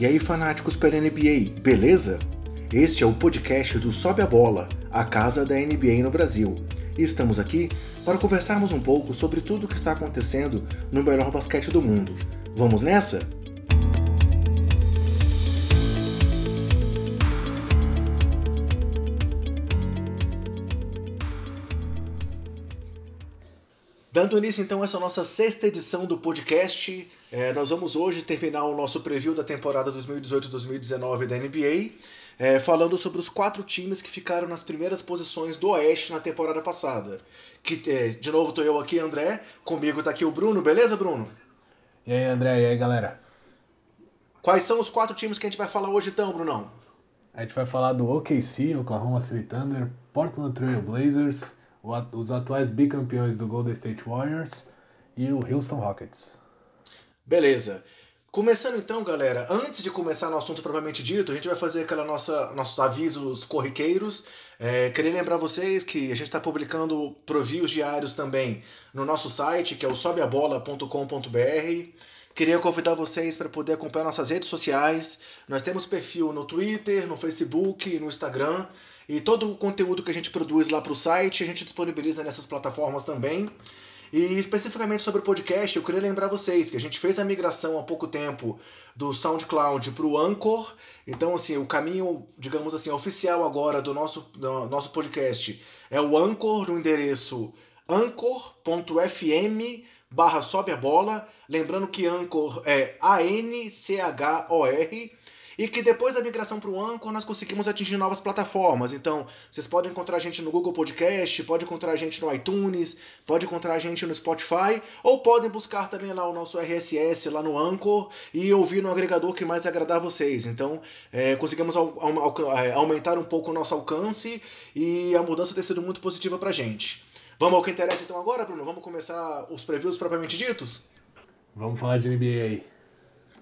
E aí, fanáticos pela NBA, beleza? Este é o podcast do Sobe a Bola, a casa da NBA no Brasil. E estamos aqui para conversarmos um pouco sobre tudo o que está acontecendo no melhor basquete do mundo. Vamos nessa? Dando início então a essa nossa sexta edição do podcast, é, nós vamos hoje terminar o nosso preview da temporada 2018-2019 da NBA, é, falando sobre os quatro times que ficaram nas primeiras posições do Oeste na temporada passada. Que, é, de novo estou eu aqui, André, comigo está aqui o Bruno, beleza Bruno? E aí André, e aí galera? Quais são os quatro times que a gente vai falar hoje então, Brunão? A gente vai falar do OKC, Oklahoma City Thunder, Portland Trail Blazers, os atuais bicampeões do Golden State Warriors e o Houston Rockets. Beleza. Começando então, galera, antes de começar no assunto propriamente dito, a gente vai fazer aquela nossa nossos avisos corriqueiros. É, queria lembrar vocês que a gente está publicando provios diários também no nosso site, que é o sobeabola.com.br. Queria convidar vocês para poder acompanhar nossas redes sociais. Nós temos perfil no Twitter, no Facebook, no Instagram. E todo o conteúdo que a gente produz lá para o site, a gente disponibiliza nessas plataformas também. E especificamente sobre o podcast, eu queria lembrar vocês que a gente fez a migração há pouco tempo do SoundCloud para o Anchor. Então, assim, o caminho, digamos assim, oficial agora do nosso, do nosso podcast é o Anchor no endereço anchor.fm barra sobe a bola. Lembrando que Anchor é A-N-C-H-O-R e que depois da migração para o Anchor nós conseguimos atingir novas plataformas. Então, vocês podem encontrar a gente no Google Podcast, pode encontrar a gente no iTunes, pode encontrar a gente no Spotify, ou podem buscar também lá o nosso RSS lá no Anchor e ouvir no agregador que mais agradar vocês. Então, é, conseguimos é, aumentar um pouco o nosso alcance e a mudança tem sido muito positiva para a gente. Vamos ao que interessa então agora, Bruno? Vamos começar os previews propriamente ditos? Vamos falar de NBA aí.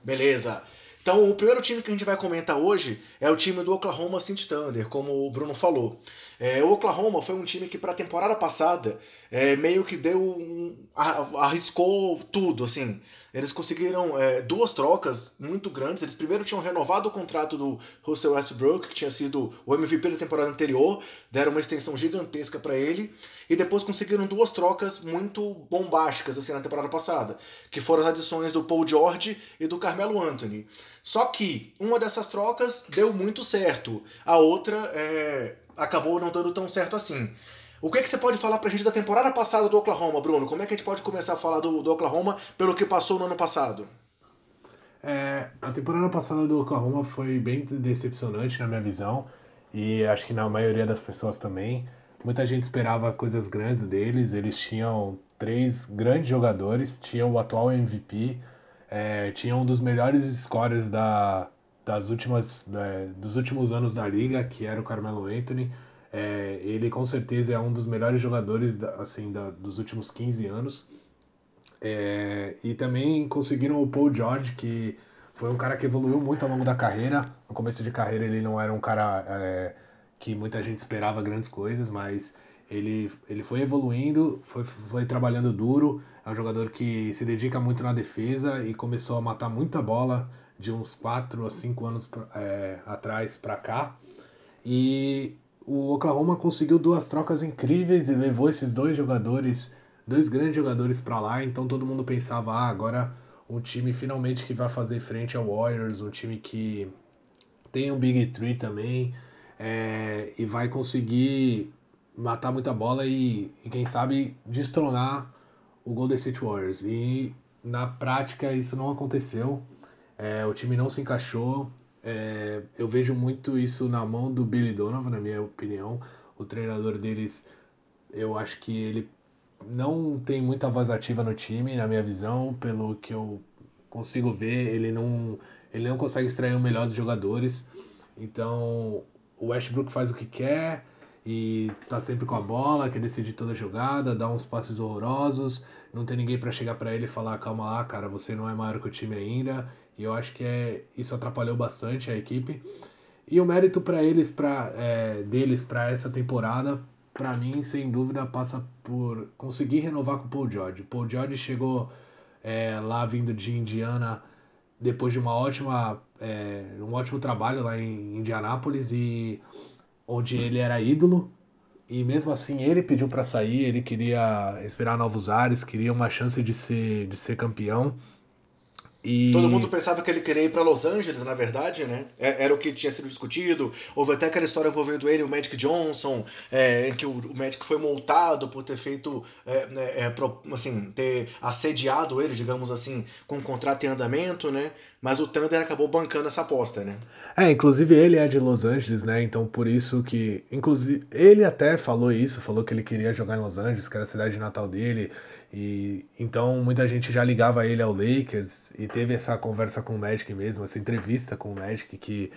Beleza. Então, o primeiro time que a gente vai comentar hoje é o time do Oklahoma City Thunder, como o Bruno falou. É, o Oklahoma foi um time que, para a temporada passada, é, meio que deu um, arriscou tudo, assim. Eles conseguiram é, duas trocas muito grandes. Eles primeiro tinham renovado o contrato do Russell Westbrook, que tinha sido o MVP da temporada anterior, deram uma extensão gigantesca para ele, e depois conseguiram duas trocas muito bombásticas assim na temporada passada, que foram as adições do Paul George e do Carmelo Anthony. Só que uma dessas trocas deu muito certo, a outra é, acabou não dando tão certo assim. O que, é que você pode falar pra gente da temporada passada do Oklahoma, Bruno? Como é que a gente pode começar a falar do, do Oklahoma pelo que passou no ano passado? É, a temporada passada do Oklahoma foi bem decepcionante na minha visão e acho que na maioria das pessoas também. Muita gente esperava coisas grandes deles, eles tinham três grandes jogadores, tinham o atual MVP, é, tinham um dos melhores scorers da, das últimas, da, dos últimos anos da liga, que era o Carmelo Anthony. É, ele com certeza é um dos melhores jogadores da, assim, da, dos últimos 15 anos. É, e também conseguiram o Paul George, que foi um cara que evoluiu muito ao longo da carreira. No começo de carreira ele não era um cara é, que muita gente esperava grandes coisas, mas ele, ele foi evoluindo, foi, foi trabalhando duro. É um jogador que se dedica muito na defesa e começou a matar muita bola de uns 4 a 5 anos é, atrás para cá. E o Oklahoma conseguiu duas trocas incríveis e levou esses dois jogadores, dois grandes jogadores para lá, então todo mundo pensava, ah, agora um time finalmente que vai fazer frente ao Warriors, um time que tem um Big Three também, é, e vai conseguir matar muita bola e, e, quem sabe destronar o Golden State Warriors. E na prática isso não aconteceu, é, o time não se encaixou, é, eu vejo muito isso na mão do Billy Donovan, na minha opinião. O treinador deles, eu acho que ele não tem muita voz ativa no time, na minha visão, pelo que eu consigo ver, ele não, ele não consegue extrair o melhor dos jogadores. Então, o Westbrook faz o que quer e tá sempre com a bola, quer decidir toda a jogada, dá uns passes horrorosos, não tem ninguém para chegar para ele e falar: calma lá, cara, você não é maior que o time ainda. E eu acho que é, isso atrapalhou bastante a equipe. E o mérito para eles, pra, é, deles para essa temporada, para mim, sem dúvida, passa por conseguir renovar com o Paul George. Paul George chegou é, lá vindo de Indiana depois de uma ótima, é, um ótimo trabalho lá em Indianápolis e onde ele era ídolo. E mesmo assim ele pediu para sair, ele queria respirar novos ares, queria uma chance de ser, de ser campeão. E... Todo mundo pensava que ele queria ir para Los Angeles, na verdade, né? É, era o que tinha sido discutido. Houve até aquela história envolvendo ele e o Magic Johnson, é, em que o, o Magic foi multado por ter feito, é, né, é, assim, ter assediado ele, digamos assim, com um contrato em andamento, né? Mas o Thunder acabou bancando essa aposta, né? É, inclusive ele é de Los Angeles, né? Então por isso que. Inclusive, ele até falou isso, falou que ele queria jogar em Los Angeles, que era a cidade natal dele. E então muita gente já ligava ele ao Lakers e teve essa conversa com o Magic mesmo, essa entrevista com o Magic que,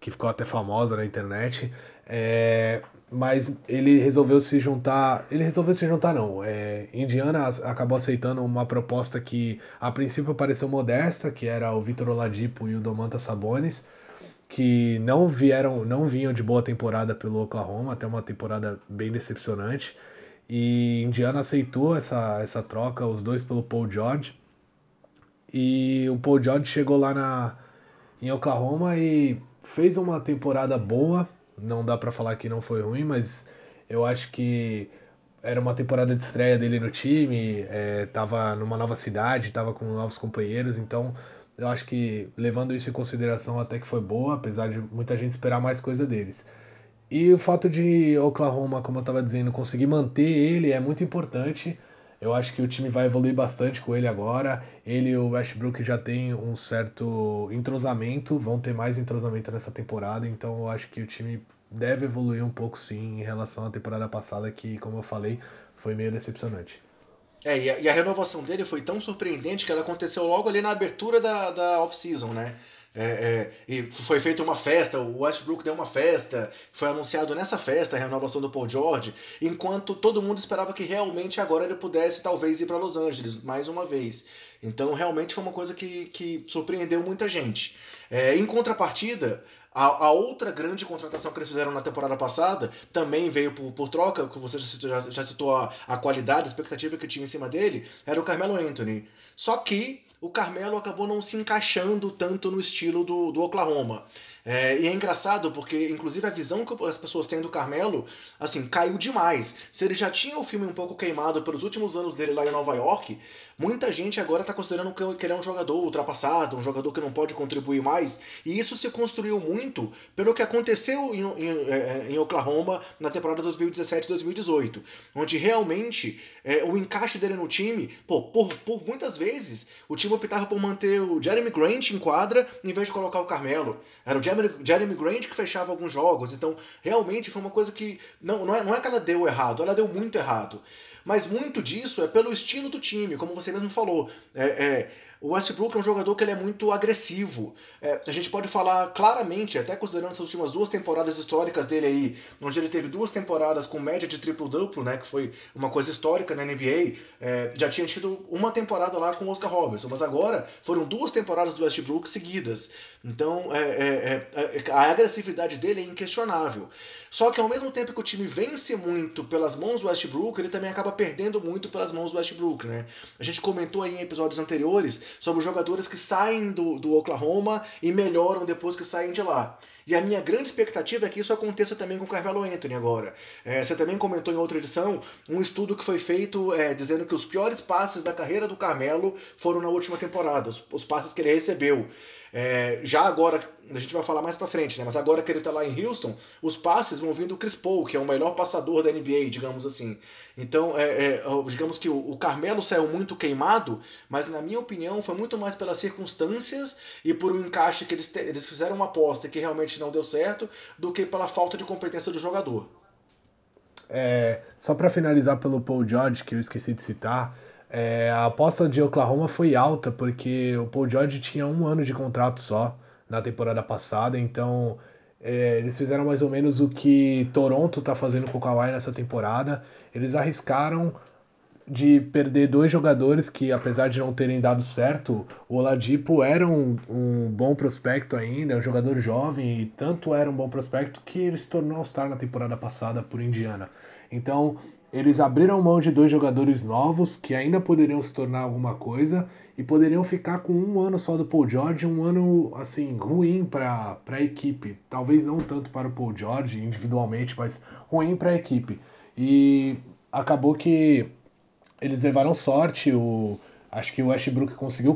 que ficou até famosa na internet. É, mas ele resolveu se juntar. Ele resolveu se juntar, não. É, Indiana acabou aceitando uma proposta que a princípio pareceu modesta, que era o Vitor Oladipo e o Domantas Sabonis, que não vieram, não vinham de boa temporada pelo Oklahoma, até uma temporada bem decepcionante. E Indiana aceitou essa, essa troca, os dois pelo Paul George. E o Paul George chegou lá na, em Oklahoma e fez uma temporada boa. Não dá para falar que não foi ruim, mas eu acho que era uma temporada de estreia dele no time, é, tava numa nova cidade, tava com novos companheiros, então eu acho que levando isso em consideração até que foi boa, apesar de muita gente esperar mais coisa deles. E o fato de Oklahoma, como eu estava dizendo, conseguir manter ele é muito importante. Eu acho que o time vai evoluir bastante com ele agora. Ele e o Westbrook já tem um certo entrosamento, vão ter mais entrosamento nessa temporada, então eu acho que o time deve evoluir um pouco sim em relação à temporada passada, que, como eu falei, foi meio decepcionante. É, e a, e a renovação dele foi tão surpreendente que ela aconteceu logo ali na abertura da, da off-season, né? É, é, e foi feita uma festa, o Westbrook deu uma festa, foi anunciado nessa festa a renovação do Paul George, enquanto todo mundo esperava que realmente agora ele pudesse talvez ir para Los Angeles mais uma vez. Então realmente foi uma coisa que, que surpreendeu muita gente. É, em contrapartida, a, a, outra grande contratação que eles fizeram na temporada passada também veio por, por troca, que você já, já, já citou a, a qualidade, a expectativa que tinha em cima dele, era o Carmelo Anthony. Só que o Carmelo acabou não se encaixando tanto no estilo do, do Oklahoma. É, e é engraçado porque, inclusive, a visão que as pessoas têm do Carmelo, assim, caiu demais. Se ele já tinha o filme um pouco queimado pelos últimos anos dele lá em Nova York, muita gente agora está considerando que ele é um jogador ultrapassado, um jogador que não pode contribuir mais. E isso se construiu muito pelo que aconteceu em, em, é, em Oklahoma na temporada 2017-2018, onde realmente é, o encaixe dele no time, pô, por, por muitas vezes, o time optava por manter o Jeremy Grant em quadra em vez de colocar o Carmelo. Era o Jeremy Jeremy Grant que fechava alguns jogos. Então, realmente foi uma coisa que. Não, não, é, não é que ela deu errado, ela deu muito errado. Mas muito disso é pelo estilo do time, como você mesmo falou. É, é, o Westbrook é um jogador que ele é muito agressivo. É, a gente pode falar claramente, até considerando essas últimas duas temporadas históricas dele aí, onde ele teve duas temporadas com média de triplo-duplo, né, que foi uma coisa histórica na NBA. É, já tinha tido uma temporada lá com o Oscar Robertson, mas agora foram duas temporadas do Westbrook seguidas. Então é, é, é, é a agressividade dele é inquestionável. Só que ao mesmo tempo que o time vence muito pelas mãos do Westbrook, ele também acaba perdendo muito pelas mãos do Westbrook, né? A gente comentou aí em episódios anteriores sobre os jogadores que saem do, do Oklahoma e melhoram depois que saem de lá. E a minha grande expectativa é que isso aconteça também com o Carmelo Anthony agora. É, você também comentou em outra edição um estudo que foi feito é, dizendo que os piores passes da carreira do Carmelo foram na última temporada, os, os passes que ele recebeu. É, já agora, a gente vai falar mais pra frente, né? Mas agora que ele tá lá em Houston, os passes vão vindo do Chris Paul, que é o melhor passador da NBA, digamos assim. Então, é, é, digamos que o, o, Carmelo saiu muito queimado, mas na minha opinião foi muito mais pelas circunstâncias e por um encaixe que eles, te, eles fizeram uma aposta que realmente não deu certo, do que pela falta de competência do jogador. É, só para finalizar pelo Paul George, que eu esqueci de citar, é, a aposta de Oklahoma foi alta porque o Paul George tinha um ano de contrato só na temporada passada, então é, eles fizeram mais ou menos o que Toronto está fazendo com o Kawhi nessa temporada. Eles arriscaram de perder dois jogadores que, apesar de não terem dado certo, o Oladipo era um, um bom prospecto ainda, um jogador jovem, e tanto era um bom prospecto que ele se tornou All-Star na temporada passada por Indiana. Então, eles abriram mão de dois jogadores novos que ainda poderiam se tornar alguma coisa e poderiam ficar com um ano só do Paul George, um ano assim ruim para a equipe. Talvez não tanto para o Paul George individualmente, mas ruim para a equipe. E acabou que eles levaram sorte. O, acho que o Westbrook conseguiu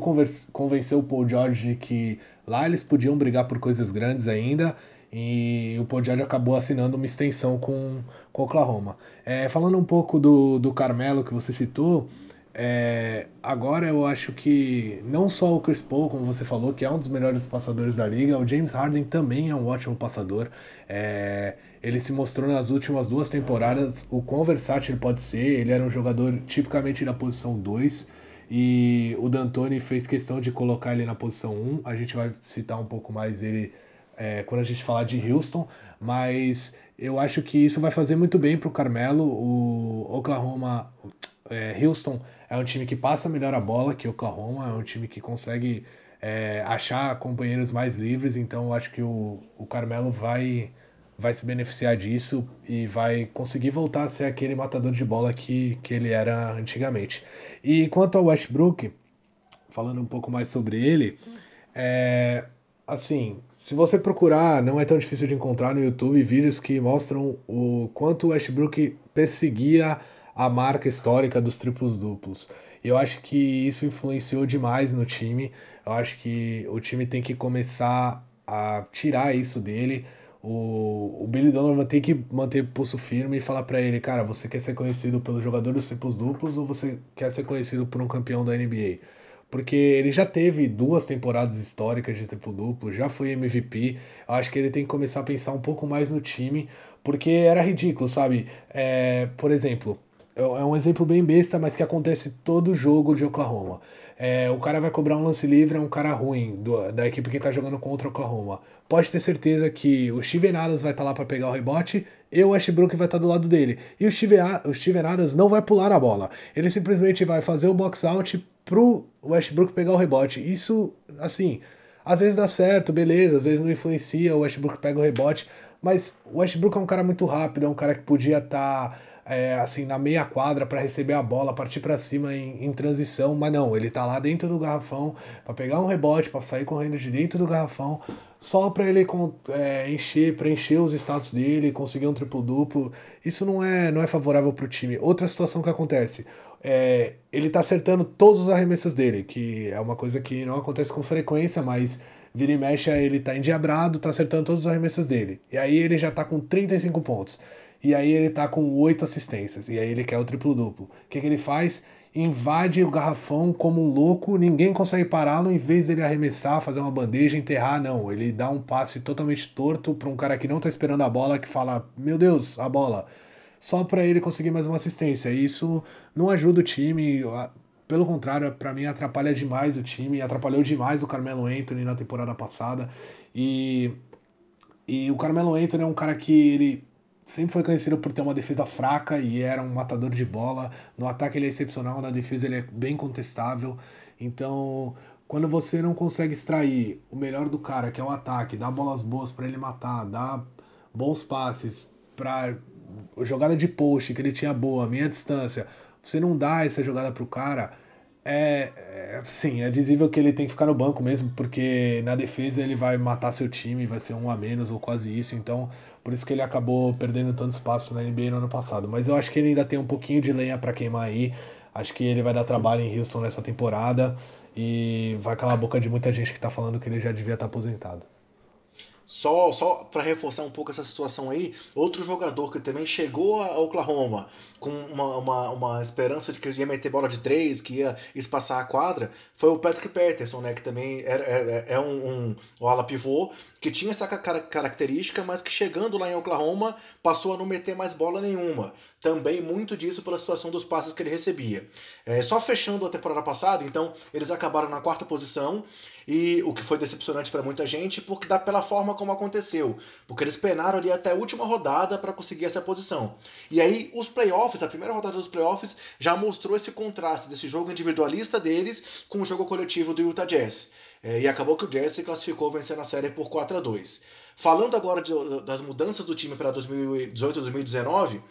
convencer o Paul George de que lá eles podiam brigar por coisas grandes ainda e o Paul George acabou assinando uma extensão com, com Oklahoma. É, falando um pouco do, do Carmelo que você citou, é, agora eu acho que não só o Chris Paul, como você falou, que é um dos melhores passadores da liga, o James Harden também é um ótimo passador. É, ele se mostrou nas últimas duas temporadas o quão versátil ele pode ser. Ele era um jogador tipicamente na posição 2 e o D'Antoni fez questão de colocar ele na posição 1. A gente vai citar um pouco mais ele é, quando a gente falar de Houston, mas eu acho que isso vai fazer muito bem para o Carmelo. O Oklahoma, é, Houston é um time que passa melhor a bola que Oklahoma, é um time que consegue é, achar companheiros mais livres, então eu acho que o, o Carmelo vai, vai se beneficiar disso e vai conseguir voltar a ser aquele matador de bola que, que ele era antigamente. E quanto ao Westbrook, falando um pouco mais sobre ele, é, assim, se você procurar, não é tão difícil de encontrar no YouTube vídeos que mostram o quanto o Westbrook perseguia a marca histórica dos triplos duplos. Eu acho que isso influenciou demais no time. Eu acho que o time tem que começar a tirar isso dele. O, o Billy Donovan tem que manter pulso firme e falar para ele, cara, você quer ser conhecido pelo jogador dos triplos duplos ou você quer ser conhecido por um campeão da NBA? porque ele já teve duas temporadas históricas de triplo-duplo, já foi MVP. Acho que ele tem que começar a pensar um pouco mais no time, porque era ridículo, sabe? É, por exemplo, é, é um exemplo bem besta, mas que acontece todo jogo de Oklahoma. É, o cara vai cobrar um lance livre, é um cara ruim do, da equipe que está jogando contra Oklahoma. Pode ter certeza que o Steven Adams vai estar tá lá para pegar o rebote e o Westbrook vai estar tá do lado dele. E o Steven, o Steven Adams não vai pular a bola. Ele simplesmente vai fazer o box out pro Westbrook pegar o rebote. Isso, assim, às vezes dá certo, beleza, às vezes não influencia, o Westbrook pega o rebote, mas o Westbrook é um cara muito rápido, é um cara que podia estar. Tá é, assim na meia quadra para receber a bola, partir para cima em, em, transição, mas não, ele tá lá dentro do garrafão para pegar um rebote, para sair correndo de dentro do garrafão, só para ele é, encher, preencher os status dele, conseguir um triplo duplo. Isso não é não é favorável para o time. Outra situação que acontece, é, ele tá acertando todos os arremessos dele, que é uma coisa que não acontece com frequência, mas vira e mexe, ele tá endiabrado, tá acertando todos os arremessos dele. E aí ele já tá com 35 pontos e aí ele tá com oito assistências, e aí ele quer o triplo-duplo. O que, que ele faz? Invade o garrafão como um louco, ninguém consegue pará-lo, em vez dele arremessar, fazer uma bandeja, enterrar, não. Ele dá um passe totalmente torto para um cara que não tá esperando a bola, que fala, meu Deus, a bola. Só para ele conseguir mais uma assistência. E isso não ajuda o time, pelo contrário, para mim atrapalha demais o time, atrapalhou demais o Carmelo Anthony na temporada passada. E, e o Carmelo Anthony é um cara que ele sempre foi conhecido por ter uma defesa fraca e era um matador de bola. No ataque ele é excepcional, na defesa ele é bem contestável. Então, quando você não consegue extrair o melhor do cara, que é o ataque, dar bolas boas para ele matar, dar bons passes para jogada de post que ele tinha boa, meia distância, você não dá essa jogada pro cara, é, é, sim, é visível que ele tem que ficar no banco mesmo, porque na defesa ele vai matar seu time, vai ser um a menos ou quase isso, então por isso que ele acabou perdendo tanto espaço na NBA no ano passado. Mas eu acho que ele ainda tem um pouquinho de lenha para queimar aí. Acho que ele vai dar trabalho em Houston nessa temporada e vai calar a boca de muita gente que tá falando que ele já devia estar tá aposentado. Só, só para reforçar um pouco essa situação aí, outro jogador que também chegou a Oklahoma com uma, uma, uma esperança de que ia meter bola de três, que ia espaçar a quadra, foi o Patrick Peterson, né? Que também é, é, é um, um, um ala pivô que tinha essa característica, mas que chegando lá em Oklahoma passou a não meter mais bola nenhuma. Também muito disso pela situação dos passes que ele recebia. É, só fechando a temporada passada, então, eles acabaram na quarta posição e o que foi decepcionante para muita gente, porque dá pela forma como aconteceu, porque eles penaram ali até a última rodada para conseguir essa posição. E aí os playoffs, a primeira rodada dos playoffs já mostrou esse contraste desse jogo individualista deles com o jogo coletivo do Utah Jazz. É, e acabou que o Jazz se classificou vencendo a série por 4 a 2. Falando agora de, das mudanças do time para 2018 e 2019,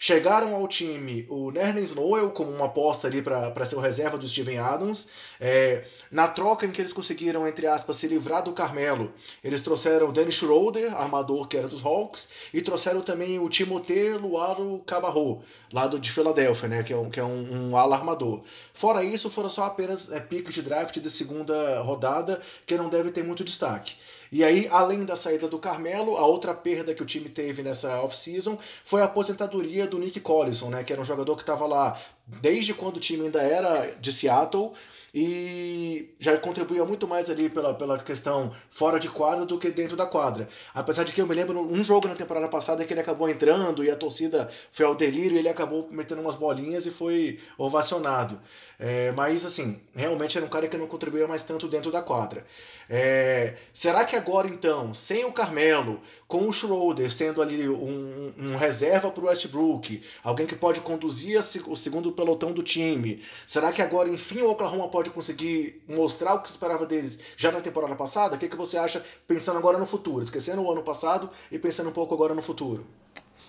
Chegaram ao time o Nerlens Noel como uma aposta ali para ser o reserva do Steven Adams. É, na troca em que eles conseguiram, entre aspas, se livrar do Carmelo, eles trouxeram o Dennis Schroeder, armador que era dos Hawks, e trouxeram também o Timothée Luaro Cabarro, lado de Filadélfia, né, que é um, que é um, um ala armador. Fora isso, foram só apenas é, piques de draft de segunda rodada, que não deve ter muito destaque. E aí, além da saída do Carmelo, a outra perda que o time teve nessa off-season foi a aposentadoria do Nick Collison, né, que era um jogador que estava lá desde quando o time ainda era de Seattle e já contribuía muito mais ali pela, pela questão fora de quadra do que dentro da quadra. Apesar de que eu me lembro um jogo na temporada passada que ele acabou entrando e a torcida foi ao delírio e ele acabou metendo umas bolinhas e foi ovacionado. É, mas assim, realmente era um cara que não contribuía mais tanto dentro da quadra. É, será que agora então, sem o Carmelo, com o Schroeder sendo ali um, um reserva para o Westbrook, alguém que pode conduzir o segundo pelotão do time, será que agora enfim o Oklahoma pode conseguir mostrar o que se esperava deles já na temporada passada? O que, que você acha pensando agora no futuro, esquecendo o ano passado e pensando um pouco agora no futuro?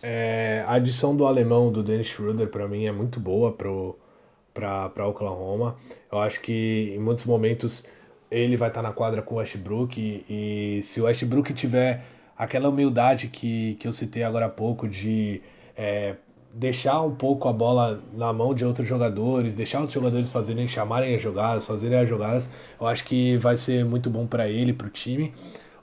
É, a adição do alemão do Dennis Schroeder para mim é muito boa para Oklahoma. Eu acho que em muitos momentos ele vai estar tá na quadra com o Westbrook e, e, se o Westbrook tiver aquela humildade que, que eu citei agora há pouco de é, deixar um pouco a bola na mão de outros jogadores, deixar os jogadores fazerem, chamarem as jogadas, fazerem as jogadas, eu acho que vai ser muito bom para ele, para o time.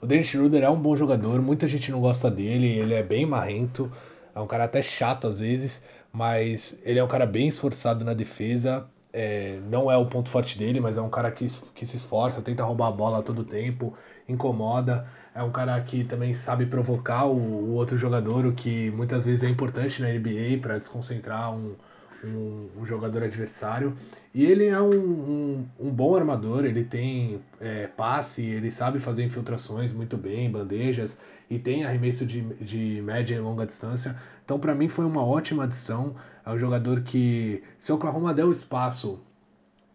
O Dennis Schroeder é um bom jogador, muita gente não gosta dele, ele é bem marrento, é um cara até chato às vezes, mas ele é um cara bem esforçado na defesa, é, não é o ponto forte dele, mas é um cara que, que se esforça, tenta roubar a bola a todo tempo, incomoda. É um cara que também sabe provocar o, o outro jogador, o que muitas vezes é importante na NBA para desconcentrar um, um, um, jogador adversário. E ele é um, um, um bom armador, ele tem é, passe, ele sabe fazer infiltrações muito bem, bandejas, e tem arremesso de, de média e longa distância. Então, para mim, foi uma ótima adição. É um jogador que, se o Oklahoma der o espaço,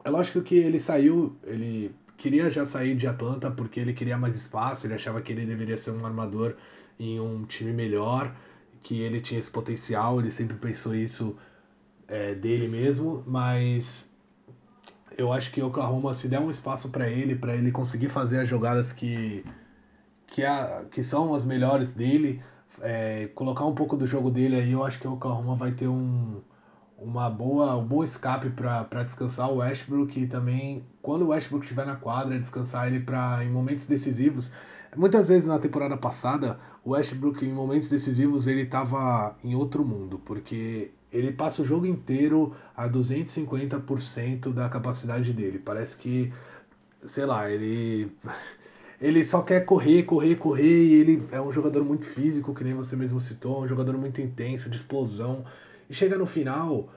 é lógico que ele saiu, ele queria já sair de Atlanta porque ele queria mais espaço, ele achava que ele deveria ser um armador em um time melhor, que ele tinha esse potencial, ele sempre pensou isso é, dele mesmo, mas eu acho que Oklahoma, se der um espaço para ele, para ele conseguir fazer as jogadas que, que, é, que são as melhores dele, é, colocar um pouco do jogo dele aí, eu acho que o Oklahoma vai ter um, uma boa, um bom escape para descansar o Westbrook e também, quando o Westbrook estiver na quadra, descansar ele para em momentos decisivos. Muitas vezes na temporada passada, o Westbrook em momentos decisivos ele estava em outro mundo, porque ele passa o jogo inteiro a 250% da capacidade dele. Parece que, sei lá, ele ele só quer correr, correr, correr, e ele é um jogador muito físico, que nem você mesmo citou, um jogador muito intenso, de explosão. Chega no final,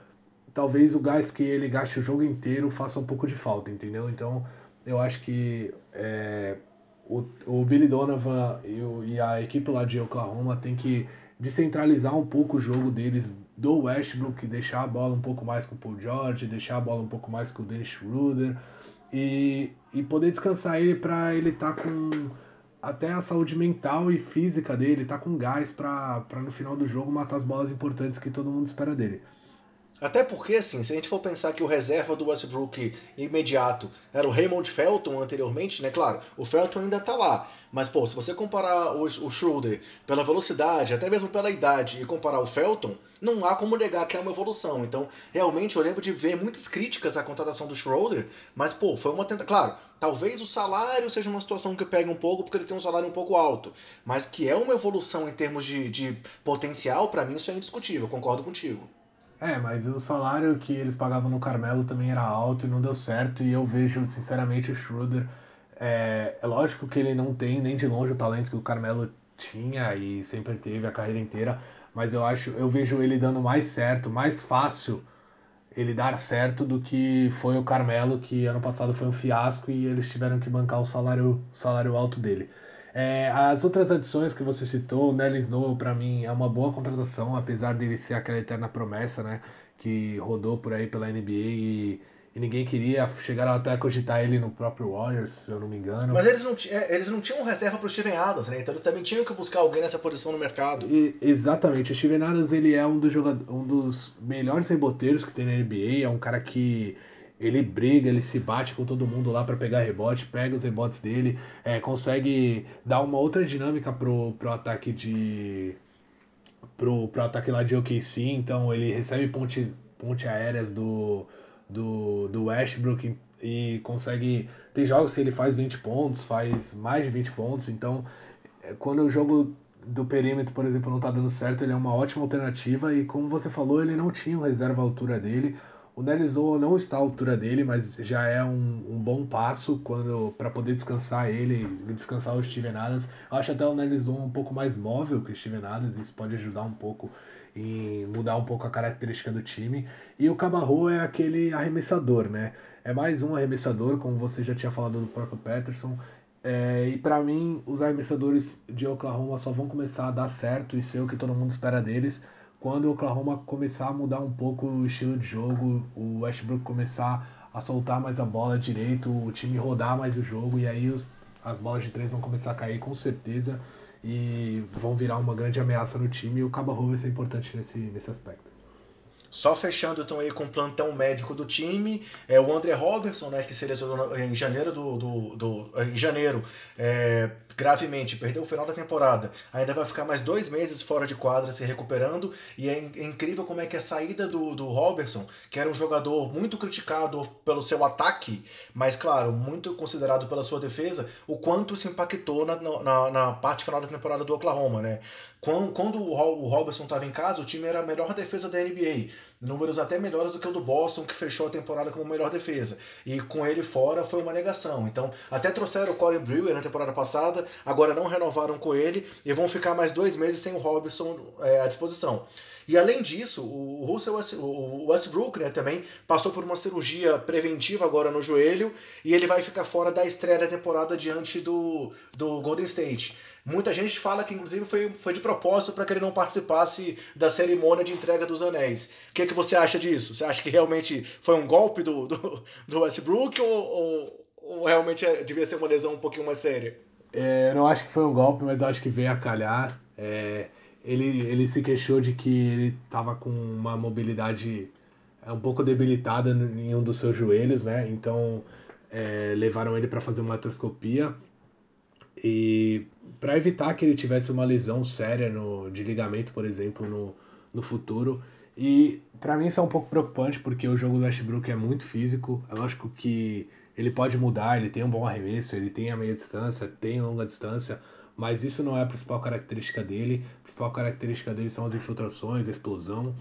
talvez o gás que ele gaste o jogo inteiro faça um pouco de falta, entendeu? Então, eu acho que é, o, o Billy Donovan e, o, e a equipe lá de Oklahoma tem que descentralizar um pouco o jogo deles do Westbrook, deixar a bola um pouco mais com o Paul George, deixar a bola um pouco mais com o Dennis Schroeder e, e poder descansar ele para ele estar tá com até a saúde mental e física dele, tá com gás para no final do jogo matar as bolas importantes que todo mundo espera dele. Até porque, assim, se a gente for pensar que o reserva do Westbrook imediato era o Raymond Felton anteriormente, né? Claro, o Felton ainda tá lá. Mas, pô, se você comparar o, o Schroeder pela velocidade, até mesmo pela idade, e comparar o Felton, não há como negar que é uma evolução. Então, realmente, eu lembro de ver muitas críticas à contratação do Schroeder, mas, pô, foi uma tentativa. Claro, talvez o salário seja uma situação que pega um pouco, porque ele tem um salário um pouco alto. Mas que é uma evolução em termos de, de potencial, para mim isso é indiscutível, concordo contigo. É, mas o salário que eles pagavam no Carmelo também era alto e não deu certo. E eu vejo, sinceramente, o Schroeder. É, é lógico que ele não tem nem de longe o talento que o Carmelo tinha e sempre teve a carreira inteira. Mas eu acho, eu vejo ele dando mais certo, mais fácil ele dar certo do que foi o Carmelo, que ano passado foi um fiasco e eles tiveram que bancar o salário, salário alto dele. É, as outras adições que você citou, o Nelly Snow, para mim, é uma boa contratação, apesar dele ser aquela eterna promessa, né? Que rodou por aí pela NBA e, e ninguém queria. Chegaram até a cogitar ele no próprio Warriors, se eu não me engano. Mas eles não, é, eles não tinham reserva para o Steven Adams, né? Então eles também tinham que buscar alguém nessa posição no mercado. E, exatamente. O Steven Adams ele é um dos, jogadores, um dos melhores reboteiros que tem na NBA. É um cara que ele briga, ele se bate com todo mundo lá para pegar rebote, pega os rebotes dele, é, consegue dar uma outra dinâmica pro, pro ataque de. Pro, pro ataque lá de OKC, então ele recebe pontes, ponte aéreas do, do, do Westbrook e consegue. Tem jogos que ele faz 20 pontos, faz mais de 20 pontos, então é, quando o jogo do perímetro, por exemplo, não tá dando certo, ele é uma ótima alternativa e como você falou, ele não tinha um reserva à altura dele. O Nelizoa não está à altura dele, mas já é um, um bom passo quando para poder descansar ele, descansar o Steven Adams. Eu acho até o Nelizoa um pouco mais móvel que o Steven Adams, isso pode ajudar um pouco em mudar um pouco a característica do time. E o Cabarro é aquele arremessador, né? É mais um arremessador, como você já tinha falado do próprio Peterson. É, e para mim, os arremessadores de Oklahoma só vão começar a dar certo e ser o que todo mundo espera deles quando o Oklahoma começar a mudar um pouco o estilo de jogo, o Westbrook começar a soltar mais a bola direito, o time rodar mais o jogo e aí os, as bolas de três vão começar a cair com certeza e vão virar uma grande ameaça no time e o Cabarro vai ser importante nesse, nesse aspecto. Só fechando então aí com o plantão médico do time, é o André Robertson, né, que se em janeiro do, do, do em janeiro, é, gravemente, perdeu o final da temporada. Ainda vai ficar mais dois meses fora de quadra se recuperando e é, é incrível como é que a saída do, do Robertson, que era um jogador muito criticado pelo seu ataque, mas claro, muito considerado pela sua defesa, o quanto isso impactou na, na, na parte final da temporada do Oklahoma, né? Quando, o Robertson estava em casa, o time era a melhor defesa da NBA. Números até melhores do que o do Boston, que fechou a temporada como melhor defesa. E com ele fora foi uma negação. Então, até trouxeram o Corey Brewer na temporada passada, agora não renovaram com ele e vão ficar mais dois meses sem o Robertson é, à disposição. E além disso, o Russell o Westbrook né, também passou por uma cirurgia preventiva agora no joelho e ele vai ficar fora da estreia da temporada diante do, do Golden State. Muita gente fala que, inclusive, foi, foi de propósito para que ele não participasse da cerimônia de entrega dos anéis. O que, que você acha disso? Você acha que realmente foi um golpe do, do, do Westbrook ou, ou, ou, realmente é, devia ser uma lesão um pouquinho mais séria? É, eu não acho que foi um golpe, mas acho que veio a calhar. É, ele, ele se queixou de que ele estava com uma mobilidade é, um pouco debilitada em um dos seus joelhos, né? Então é, levaram ele para fazer uma artroscopia e para evitar que ele tivesse uma lesão séria no, de ligamento, por exemplo, no, no futuro. E para mim isso é um pouco preocupante porque o jogo do Westbrook é muito físico. É lógico que ele pode mudar, ele tem um bom arremesso, ele tem a meia distância, tem longa distância, mas isso não é a principal característica dele. A principal característica dele são as infiltrações, a explosão.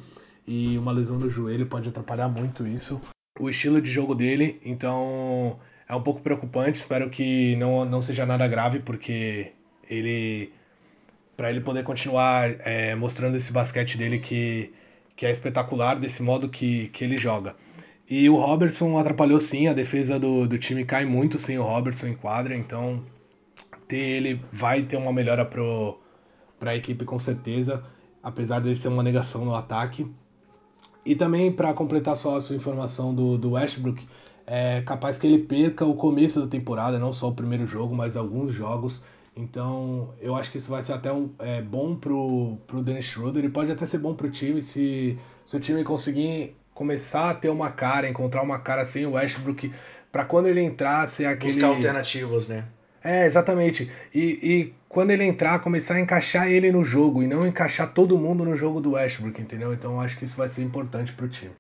E uma lesão no joelho pode atrapalhar muito isso. O estilo de jogo dele, então é um pouco preocupante. Espero que não, não seja nada grave, porque ele. para ele poder continuar é, mostrando esse basquete dele que, que é espetacular, desse modo que, que ele joga. E o Robertson atrapalhou sim, a defesa do, do time cai muito sem o Robertson em quadra, então ter ele vai ter uma melhora para a equipe com certeza, apesar dele ser uma negação no ataque. E também para completar só a sua informação do, do Westbrook, é capaz que ele perca o começo da temporada, não só o primeiro jogo, mas alguns jogos. Então, eu acho que isso vai ser até um, é, bom pro, pro Dennis Schroeder e pode até ser bom pro time se, se o time conseguir começar a ter uma cara, encontrar uma cara sem o Westbrook, para quando ele entrar ser aquele. Buscar alternativas, né? É, exatamente. E, e quando ele entrar, começar a encaixar ele no jogo e não encaixar todo mundo no jogo do Westbrook, entendeu? Então acho que isso vai ser importante pro time.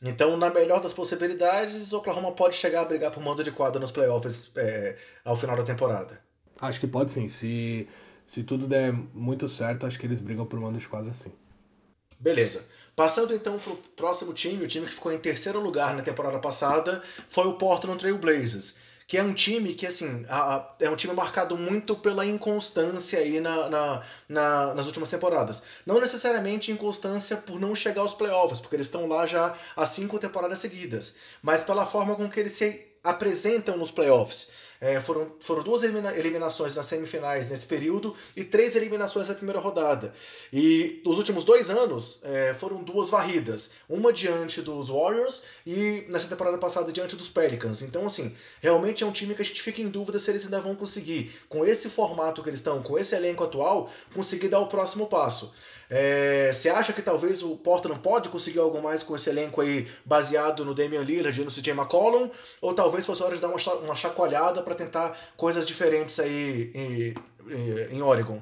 Então, na melhor das possibilidades, Oklahoma pode chegar a brigar por mando de quadra nos playoffs é, ao final da temporada. Acho que pode sim. Se, se tudo der muito certo, acho que eles brigam por mando de quadra sim. Beleza. Passando então para o próximo time, o time que ficou em terceiro lugar na temporada passada foi o Portland Trail Blazers que é um time que, assim, a, é um time marcado muito pela inconstância aí na, na, na, nas últimas temporadas. Não necessariamente inconstância por não chegar aos playoffs, porque eles estão lá já há cinco temporadas seguidas, mas pela forma com que eles se apresentam nos playoffs. É, foram, foram duas elimina eliminações nas semifinais nesse período e três eliminações na primeira rodada. E nos últimos dois anos é, foram duas varridas. Uma diante dos Warriors e nessa temporada passada diante dos Pelicans. Então, assim, realmente é um time que a gente fica em dúvida se eles ainda vão conseguir, com esse formato que eles estão, com esse elenco atual, conseguir dar o próximo passo. É, você acha que talvez o Portland pode conseguir algo mais com esse elenco aí baseado no Damian Lillard e no CJ McCollum? Ou talvez fosse hora de dar uma, uma chacoalhada para tentar coisas diferentes aí em, em Oregon?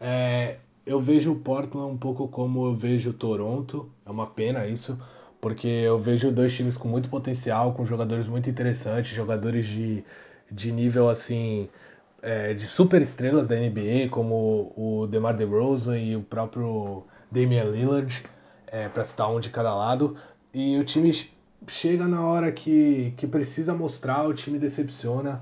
É, eu vejo o Portland um pouco como eu vejo o Toronto. É uma pena isso, porque eu vejo dois times com muito potencial, com jogadores muito interessantes, jogadores de, de nível assim é, de super estrelas da NBA, como o DeMar DeRozan e o próprio Damian Lillard, é, para citar um de cada lado. E o time chega na hora que, que precisa mostrar, o time decepciona.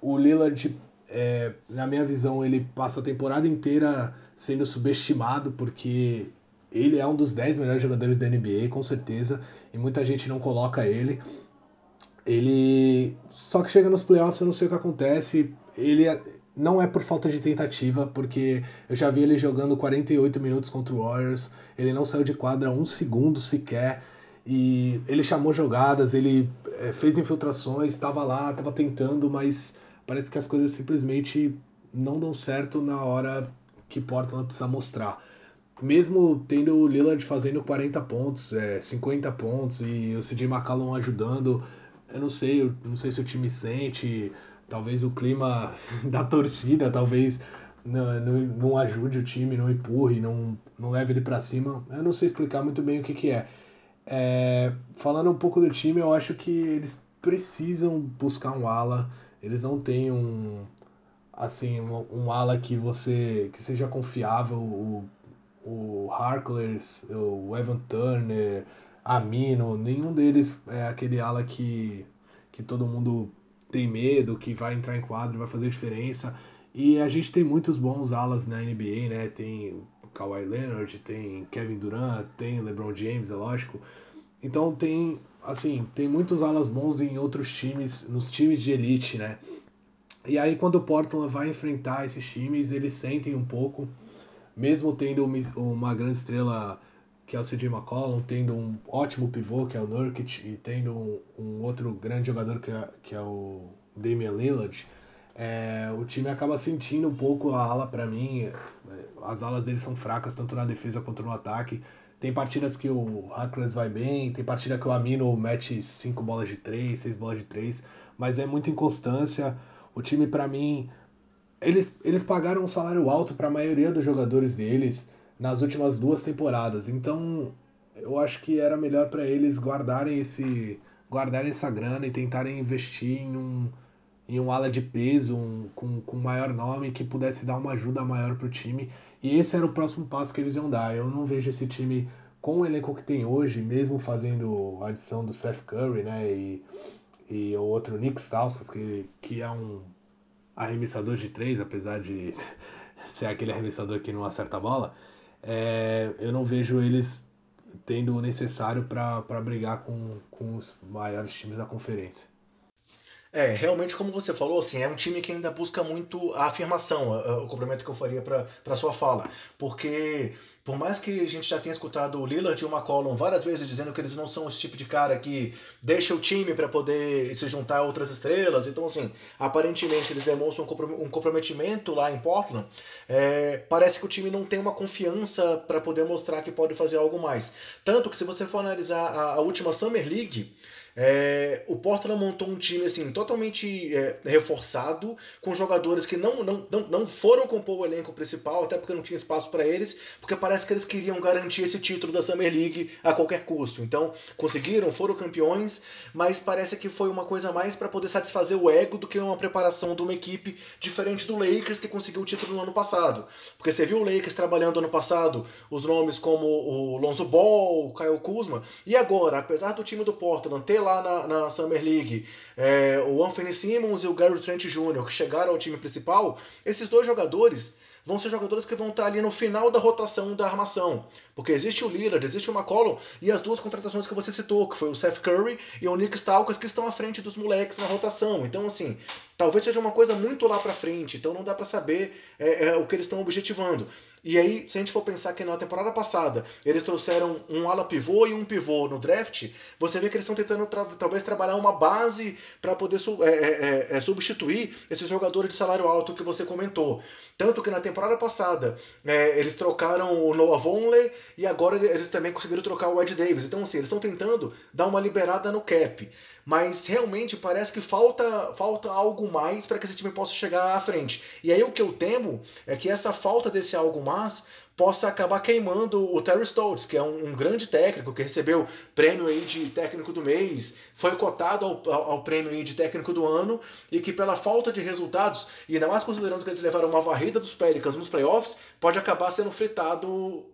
O Lillard, é, na minha visão, ele passa a temporada inteira sendo subestimado, porque ele é um dos 10 melhores jogadores da NBA, com certeza, e muita gente não coloca ele. Ele. Só que chega nos playoffs, eu não sei o que acontece ele é, não é por falta de tentativa, porque eu já vi ele jogando 48 minutos contra o Warriors, ele não saiu de quadra um segundo sequer, e ele chamou jogadas, ele é, fez infiltrações, estava lá, estava tentando, mas parece que as coisas simplesmente não dão certo na hora que Portland precisa mostrar. Mesmo tendo o Lillard fazendo 40 pontos, é, 50 pontos e o CJ McCollum ajudando, eu não sei, eu não sei se o time sente, talvez o clima da torcida talvez não, não, não, ajude o time, não empurre, não, não leve ele para cima. Eu não sei explicar muito bem o que, que é. É. Falando um pouco do time, eu acho que eles precisam buscar um ala. Eles não têm um assim um, um ala que você que seja confiável. O, o Harkless, o Evan Turner, Amino, nenhum deles é aquele ala que, que todo mundo tem medo, que vai entrar em quadro, vai fazer diferença. E a gente tem muitos bons alas na NBA, né? Tem Kawhi Leonard, tem Kevin Durant, tem LeBron James, é lógico. Então tem, assim, tem muitos alas bons em outros times, nos times de elite, né? E aí quando o Portland vai enfrentar esses times, eles sentem um pouco, mesmo tendo uma grande estrela que é o CJ McCollum, tendo um ótimo pivô, que é o Nurkic, e tendo um, um outro grande jogador, que é, que é o Damian Lillard, é, o time acaba sentindo um pouco a ala para mim. As alas dele são fracas, tanto na defesa quanto no ataque. Tem partidas que o Harkless vai bem, tem partida que o Amino mete 5 bolas de 3, 6 bolas de 3, mas é muita inconstância. O time, para mim, eles, eles pagaram um salário alto para a maioria dos jogadores deles nas últimas duas temporadas. Então, eu acho que era melhor para eles guardarem esse guardarem essa grana e tentarem investir em um em um ala de peso, um, com, com maior nome, que pudesse dar uma ajuda maior para o time. E esse era o próximo passo que eles iam dar. Eu não vejo esse time com o elenco que tem hoje, mesmo fazendo a adição do Seth Curry, né, e, e o outro Nick Stauskas, que, que é um arremessador de três, apesar de ser aquele arremessador que não acerta a bola, é, eu não vejo eles tendo o necessário para brigar com, com os maiores times da conferência. É, realmente, como você falou, assim, é um time que ainda busca muito a afirmação, o complemento que eu faria para sua fala. Porque, por mais que a gente já tenha escutado o Lillard e o McCollum várias vezes dizendo que eles não são esse tipo de cara que deixa o time para poder se juntar a outras estrelas, então, assim, aparentemente eles demonstram um comprometimento lá em Portland, é, parece que o time não tem uma confiança para poder mostrar que pode fazer algo mais. Tanto que, se você for analisar a, a última Summer League, é, o Portland montou um time assim totalmente é, reforçado, com jogadores que não, não, não, não foram compor o elenco principal, até porque não tinha espaço para eles, porque parece que eles queriam garantir esse título da Summer League a qualquer custo. Então, conseguiram, foram campeões, mas parece que foi uma coisa mais para poder satisfazer o ego do que uma preparação de uma equipe diferente do Lakers que conseguiu o título no ano passado. Porque você viu o Lakers trabalhando ano passado os nomes como o Lonzo Ball, o Kyle Kuzma, e agora, apesar do time do Portland ter lá na, na Summer League, é, o Anthony Simmons e o Gary Trent Jr., que chegaram ao time principal, esses dois jogadores vão ser jogadores que vão estar ali no final da rotação da armação. Porque existe o Lillard, existe o McCollum e as duas contratações que você citou, que foi o Seth Curry e o Nick Stalkers, que estão à frente dos moleques na rotação. Então, assim, talvez seja uma coisa muito lá para frente. Então não dá para saber é, é, o que eles estão objetivando. E aí, se a gente for pensar que na temporada passada eles trouxeram um ala pivô e um pivô no draft, você vê que eles estão tentando tra talvez trabalhar uma base para poder su é, é, é, é, substituir esses jogadores de salário alto que você comentou. Tanto que na temporada passada é, eles trocaram o Noah Vonley e agora eles também conseguiram trocar o Ed Davis. Então, assim, eles estão tentando dar uma liberada no cap mas realmente parece que falta, falta algo mais para que esse time possa chegar à frente. E aí o que eu temo é que essa falta desse algo mais possa acabar queimando o Terry Stoltz, que é um, um, grande técnico, que recebeu prêmio aí de técnico do mês, foi cotado ao, ao, prêmio aí de técnico do ano, e que pela falta de resultados, e ainda mais considerando que eles levaram uma varrida dos Pelicans nos playoffs, pode acabar sendo fritado,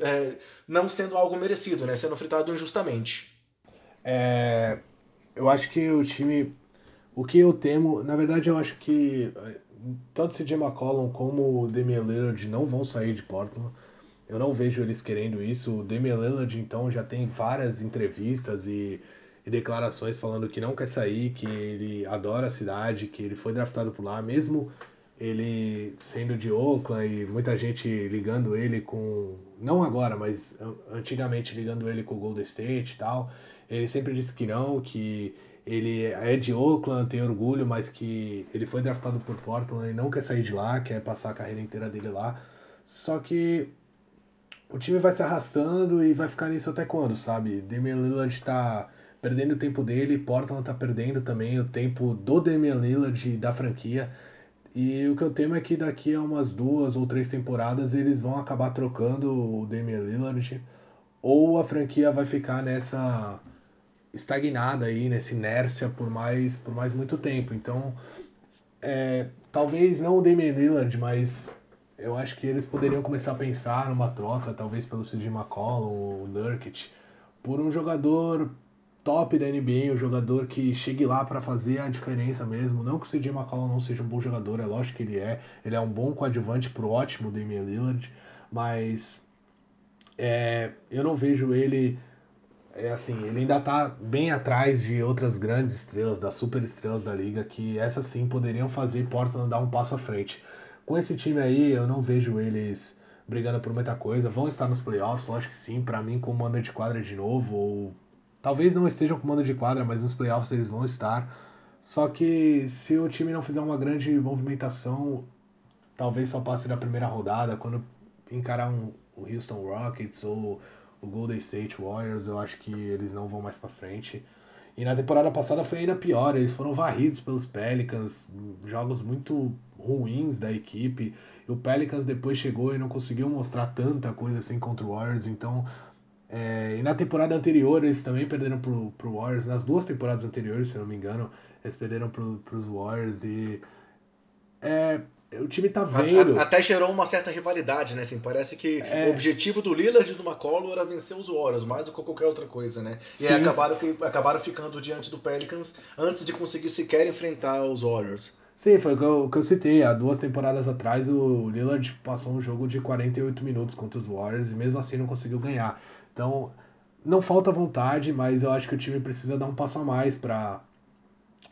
é, não sendo algo merecido, né? Sendo fritado injustamente. É, eu acho que o time. O que eu temo, na verdade, eu acho que eh, tanto CJ McCollum como o Damian Lillard não vão sair de Portland. Eu não vejo eles querendo isso. O Damian Lillard, então, já tem várias entrevistas e, e, declarações falando que não quer sair, que ele adora a cidade, que ele foi draftado por lá, mesmo ele sendo de Oakland e muita gente ligando ele com. Não agora, mas antigamente ligando ele com o Golden State e tal. Ele sempre disse que não, que ele é de Oakland, tem orgulho, mas que ele foi draftado por Portland e não quer sair de lá, quer passar a carreira inteira dele lá. Só que o time vai se arrastando e vai ficar nisso até quando, sabe? Damian Lillard está perdendo o tempo dele, Portland está perdendo também o tempo do Damian Lillard e da franquia. E o que eu temo é que daqui a umas duas ou três temporadas eles vão acabar trocando o Damian Lillard ou a franquia vai ficar nessa estagnada aí nessa inércia por mais, por mais muito tempo. Então, é, talvez não o Damian Lillard, mas eu acho que eles poderiam começar a pensar numa troca, talvez pelo CJ McCollum ou Nurkic, por um jogador top da NBA, um jogador que chegue lá para fazer a diferença mesmo. Não que o CJ McCollum não seja um bom jogador, é lógico que ele é. Ele é um bom coadjuvante pro ótimo Damian Lillard, mas é, eu não vejo ele é assim, ele ainda tá bem atrás de outras grandes estrelas, das super estrelas da liga, que essas sim poderiam fazer Portland dar um passo à frente. Com esse time aí, eu não vejo eles brigando por muita coisa. Vão estar nos playoffs, lógico que sim, para mim com manda de quadra de novo, ou talvez não estejam com manda de quadra, mas nos playoffs eles vão estar. Só que se o time não fizer uma grande movimentação, talvez só passe na primeira rodada, quando encarar um, um Houston Rockets ou o Golden State Warriors, eu acho que eles não vão mais para frente. E na temporada passada foi ainda pior, eles foram varridos pelos Pelicans, jogos muito ruins da equipe. E o Pelicans depois chegou e não conseguiu mostrar tanta coisa assim contra o Warriors, então. É, e na temporada anterior eles também perderam pro, pro Warriors, nas duas temporadas anteriores, se não me engano, eles perderam pro, pros Warriors e. É, o time tá vendo. Até gerou uma certa rivalidade, né? Assim, parece que é... o objetivo do Lillard e do McCollum era vencer os Warriors, mais do que qualquer outra coisa, né? Sim. E acabaram, que, acabaram ficando diante do Pelicans antes de conseguir sequer enfrentar os Warriors. Sim, foi o que eu, que eu citei. Há duas temporadas atrás, o Lillard passou um jogo de 48 minutos contra os Warriors e mesmo assim não conseguiu ganhar. Então, não falta vontade, mas eu acho que o time precisa dar um passo a mais para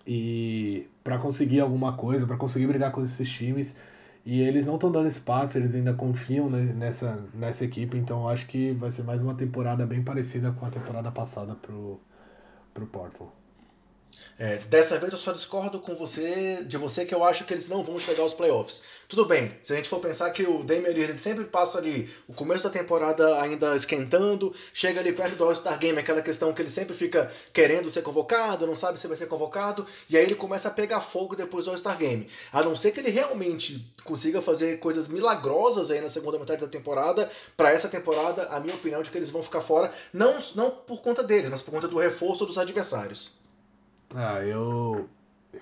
e para conseguir alguma coisa, para conseguir brigar com esses times. E eles não estão dando espaço, eles ainda confiam nessa, nessa equipe, então acho que vai ser mais uma temporada bem parecida com a temporada passada pro, pro Portland. É, dessa vez eu só discordo com você, de você que eu acho que eles não vão chegar aos playoffs. Tudo bem, se a gente for pensar que o Damian Lillard sempre passa ali o começo da temporada ainda esquentando, chega ali perto do All-Star Game, aquela questão que ele sempre fica querendo ser convocado, não sabe se vai ser convocado, e aí ele começa a pegar fogo depois do All-Star Game. A não ser que ele realmente consiga fazer coisas milagrosas aí na segunda metade da temporada, para essa temporada, a minha opinião é de que eles vão ficar fora, não, não por conta deles, mas por conta do reforço dos adversários. Ah, eu,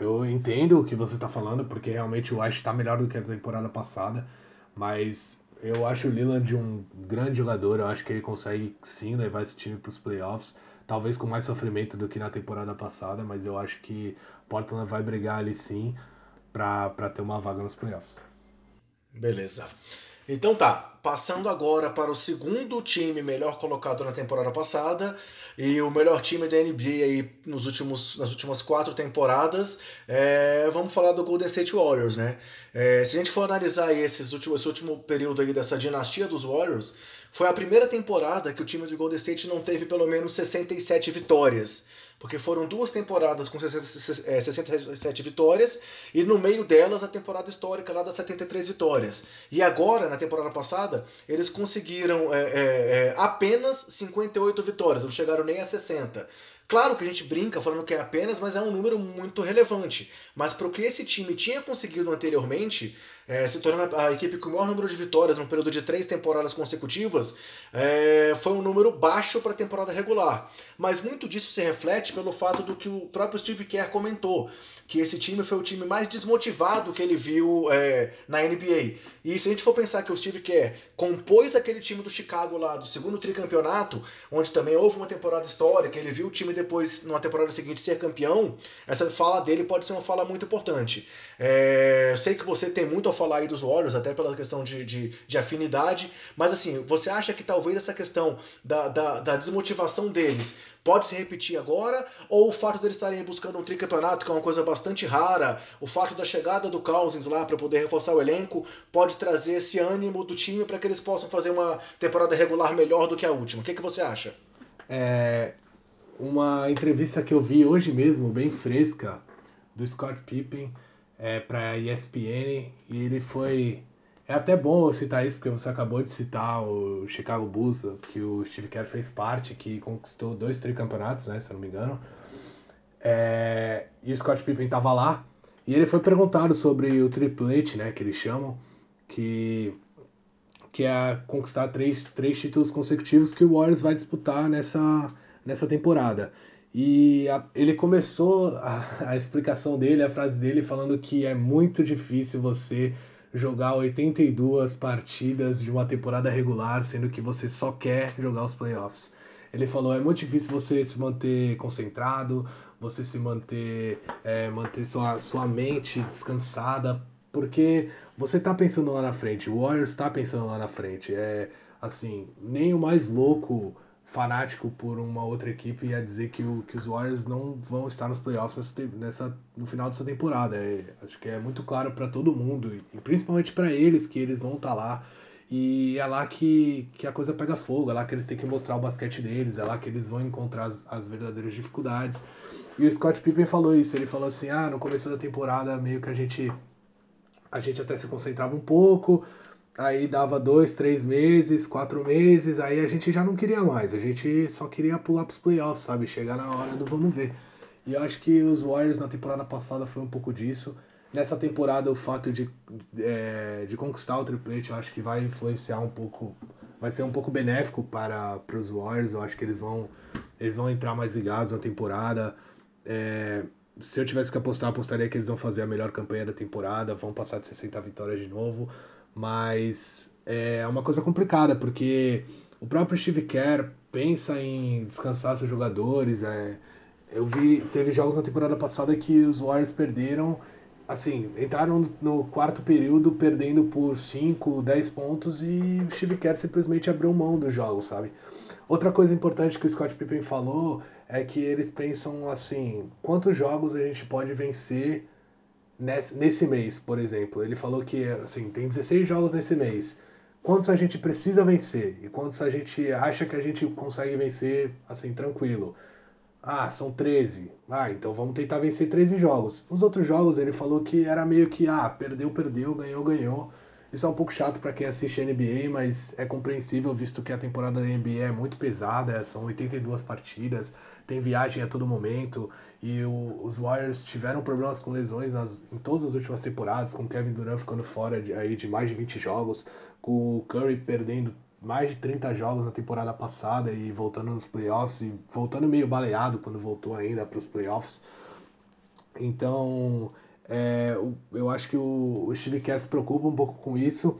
eu entendo o que você está falando, porque realmente o Ash está melhor do que a temporada passada, mas eu acho o Lillard um grande jogador, eu acho que ele consegue sim levar esse time para os playoffs, talvez com mais sofrimento do que na temporada passada, mas eu acho que Portland vai brigar ali sim para ter uma vaga nos playoffs. Beleza. Então tá, passando agora para o segundo time melhor colocado na temporada passada e o melhor time da NBA aí nos últimos, nas últimas quatro temporadas, é, vamos falar do Golden State Warriors, né? É, se a gente for analisar esses últimos, esse último período aí dessa dinastia dos Warriors, foi a primeira temporada que o time do Golden State não teve pelo menos 67 vitórias porque foram duas temporadas com 67 é, vitórias e no meio delas a temporada histórica lá das 73 vitórias. E agora, na temporada passada, eles conseguiram é, é, é apenas 58 vitórias, não chegaram nem a 60. Claro que a gente brinca falando que é apenas, mas é um número muito relevante. Mas para o que esse time tinha conseguido anteriormente, é, se tornando a equipe com o maior número de vitórias num período de três temporadas consecutivas, é, foi um número baixo para a temporada regular. Mas muito disso se reflete pelo fato do que o próprio Steve Kerr comentou, que esse time foi o time mais desmotivado que ele viu é, na NBA. E se a gente for pensar que o Steve Kerr compôs aquele time do Chicago lá, do segundo tricampeonato, onde também houve uma temporada histórica, ele viu o time depois, numa temporada seguinte, ser campeão, essa fala dele pode ser uma fala muito importante. É, eu sei que você tem muito a falar aí dos Warriors, até pela questão de, de, de afinidade, mas assim, você acha que talvez essa questão da, da, da desmotivação deles pode se repetir agora, ou o fato deles estarem buscando um tricampeonato, que é uma coisa bastante rara, o fato da chegada do Cousins lá para poder reforçar o elenco, pode trazer esse ânimo do time para que eles possam fazer uma temporada regular melhor do que a última. O que, que você acha? É, uma entrevista que eu vi hoje mesmo, bem fresca, do Scott Pippen é, para a ESPN, e ele foi. É até bom eu citar isso, porque você acabou de citar o Chicago Bulls, que o Steve Kerr fez parte, que conquistou dois tricampeonatos, né, se eu não me engano. É, e o Scott Pippen estava lá, e ele foi perguntado sobre o triplete, né, que eles chamam, que, que é conquistar três, três títulos consecutivos que o Warriors vai disputar nessa, nessa temporada. E a, ele começou a, a, explicação dele, a frase dele, falando que é muito difícil você jogar 82 partidas de uma temporada regular, sendo que você só quer jogar os playoffs. Ele falou: é muito difícil você se manter concentrado, você se manter, é, manter sua, sua mente descansada, porque você tá pensando lá na frente, o Warriors tá pensando lá na frente. É assim, nem o mais louco fanático por uma outra equipe ia dizer que, o, que os Warriors não vão estar nos playoffs nessa, nessa no final dessa temporada. É, acho que é muito claro para todo mundo, e principalmente para eles, que eles vão estar tá lá. E é lá que, que a coisa pega fogo, é lá que eles têm que mostrar o basquete deles, é lá que eles vão encontrar as, as verdadeiras dificuldades. E o Scott Pippen falou isso, ele falou assim, ah, no começo da temporada meio que a gente a gente até se concentrava um pouco, Aí dava dois, três meses, quatro meses, aí a gente já não queria mais. A gente só queria pular pros playoffs, sabe? Chegar na hora do vamos ver. E eu acho que os Warriors na temporada passada foi um pouco disso. Nessa temporada, o fato de, é, de conquistar o triplete, eu acho que vai influenciar um pouco, vai ser um pouco benéfico para, para os Warriors. Eu acho que eles vão, eles vão entrar mais ligados na temporada. É, se eu tivesse que apostar, apostaria que eles vão fazer a melhor campanha da temporada, vão passar de 60 vitórias de novo. Mas é uma coisa complicada, porque o próprio Steve Kerr pensa em descansar seus jogadores. É, eu vi, teve jogos na temporada passada que os Warriors perderam, assim, entraram no quarto período perdendo por 5, 10 pontos e o Steve Kerr simplesmente abriu mão dos jogos, sabe? Outra coisa importante que o Scott Pippen falou é que eles pensam assim, quantos jogos a gente pode vencer nesse, mês, por exemplo. Ele falou que assim, tem 16 jogos nesse mês. Quantos a gente precisa vencer e quantos a gente acha que a gente consegue vencer assim tranquilo? Ah, são 13. Ah, então vamos tentar vencer 13 jogos. Nos outros jogos ele falou que era meio que ah, perdeu, perdeu, ganhou, ganhou. Isso é um pouco chato para quem assiste NBA, mas é compreensível visto que a temporada da NBA é muito pesada, são 82 partidas, tem viagem a todo momento e o, os Warriors tiveram problemas com lesões nas, em todas as últimas temporadas, com Kevin Durant ficando fora de, aí de mais de 20 jogos, com o Curry perdendo mais de 30 jogos na temporada passada e voltando nos playoffs e voltando meio baleado quando voltou ainda para os playoffs. Então, é, eu acho que o, o Steve Kerr se preocupa um pouco com isso.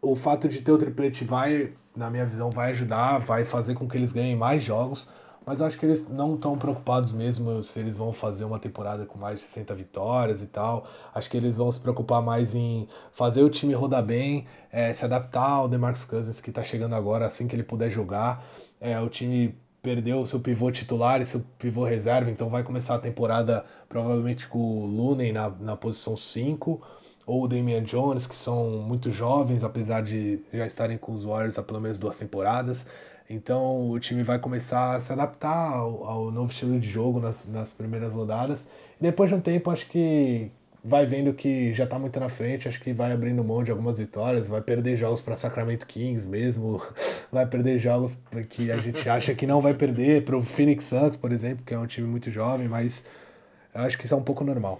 O fato de ter o triplete vai, na minha visão, vai ajudar, vai fazer com que eles ganhem mais jogos mas acho que eles não estão preocupados mesmo se eles vão fazer uma temporada com mais de 60 vitórias e tal. Acho que eles vão se preocupar mais em fazer o time rodar bem, é, se adaptar ao DeMarcus Cousins que está chegando agora assim que ele puder jogar. É, o time perdeu o seu pivô titular e seu pivô reserva, então vai começar a temporada provavelmente com o Looney na, na posição 5 ou o Damian Jones, que são muito jovens, apesar de já estarem com os Warriors há pelo menos duas temporadas. Então o time vai começar a se adaptar ao, ao novo estilo de jogo nas, nas primeiras rodadas. E depois de um tempo, acho que vai vendo que já está muito na frente, acho que vai abrindo mão de algumas vitórias, vai perder jogos para Sacramento Kings mesmo, vai perder jogos que a gente acha que não vai perder, para o Phoenix Suns, por exemplo, que é um time muito jovem, mas acho que isso é um pouco normal.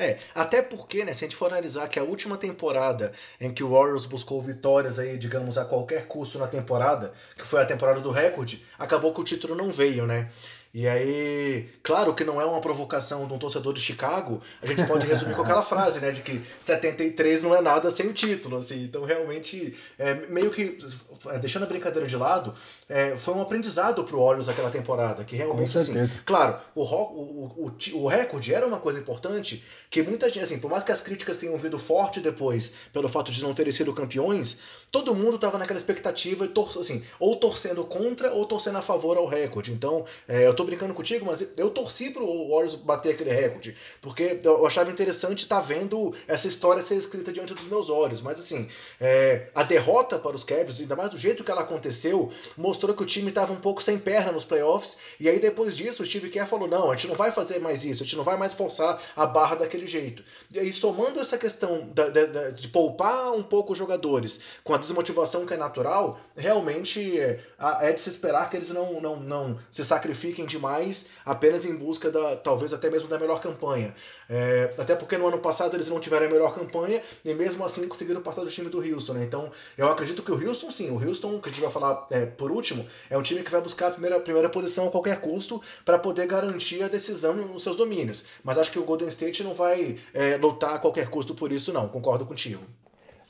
É, até porque, né, se a gente for analisar que a última temporada em que o Warriors buscou vitórias aí, digamos, a qualquer custo na temporada, que foi a temporada do recorde, acabou que o título não veio, né? E aí, claro que não é uma provocação de um torcedor de Chicago, a gente pode resumir com aquela frase, né, de que 73 não é nada sem o título, assim. Então, realmente, é, meio que, é, deixando a brincadeira de lado, é, foi um aprendizado pro Warriors aquela temporada, que realmente, assim, claro, o, o, o, o recorde era uma coisa importante, que muita gente, assim, por mais que as críticas tenham vindo forte depois, pelo fato de não terem sido campeões, todo mundo tava naquela expectativa, assim, ou torcendo contra ou torcendo a favor ao recorde. Então, é, eu tô brincando contigo, mas eu torci pro Warriors bater aquele recorde, porque eu achava interessante estar tá vendo essa história ser escrita diante dos meus olhos. Mas assim, é, a derrota para os Cavs, ainda mais do jeito que ela aconteceu, mostrou que o time estava um pouco sem perna nos playoffs. E aí depois disso, o Steve Kerr falou: não, a gente não vai fazer mais isso, a gente não vai mais forçar a barra daquele jeito. E aí, somando essa questão da, da, da, de poupar um pouco os jogadores com a desmotivação que é natural, realmente é, é de se esperar que eles não, não, não se sacrifiquem demais apenas em busca da, talvez até mesmo da melhor campanha. É, até porque no ano passado eles não tiveram a melhor campanha e mesmo assim conseguiram passar do time do Houston. Né? Então eu acredito que o Houston, sim, o Houston, que a gente vai falar é, por último, é um time que vai buscar a primeira, primeira posição a qualquer custo para poder garantir a decisão nos seus domínios. Mas acho que o Golden State não vai é, lutar a qualquer custo por isso, não. Concordo contigo.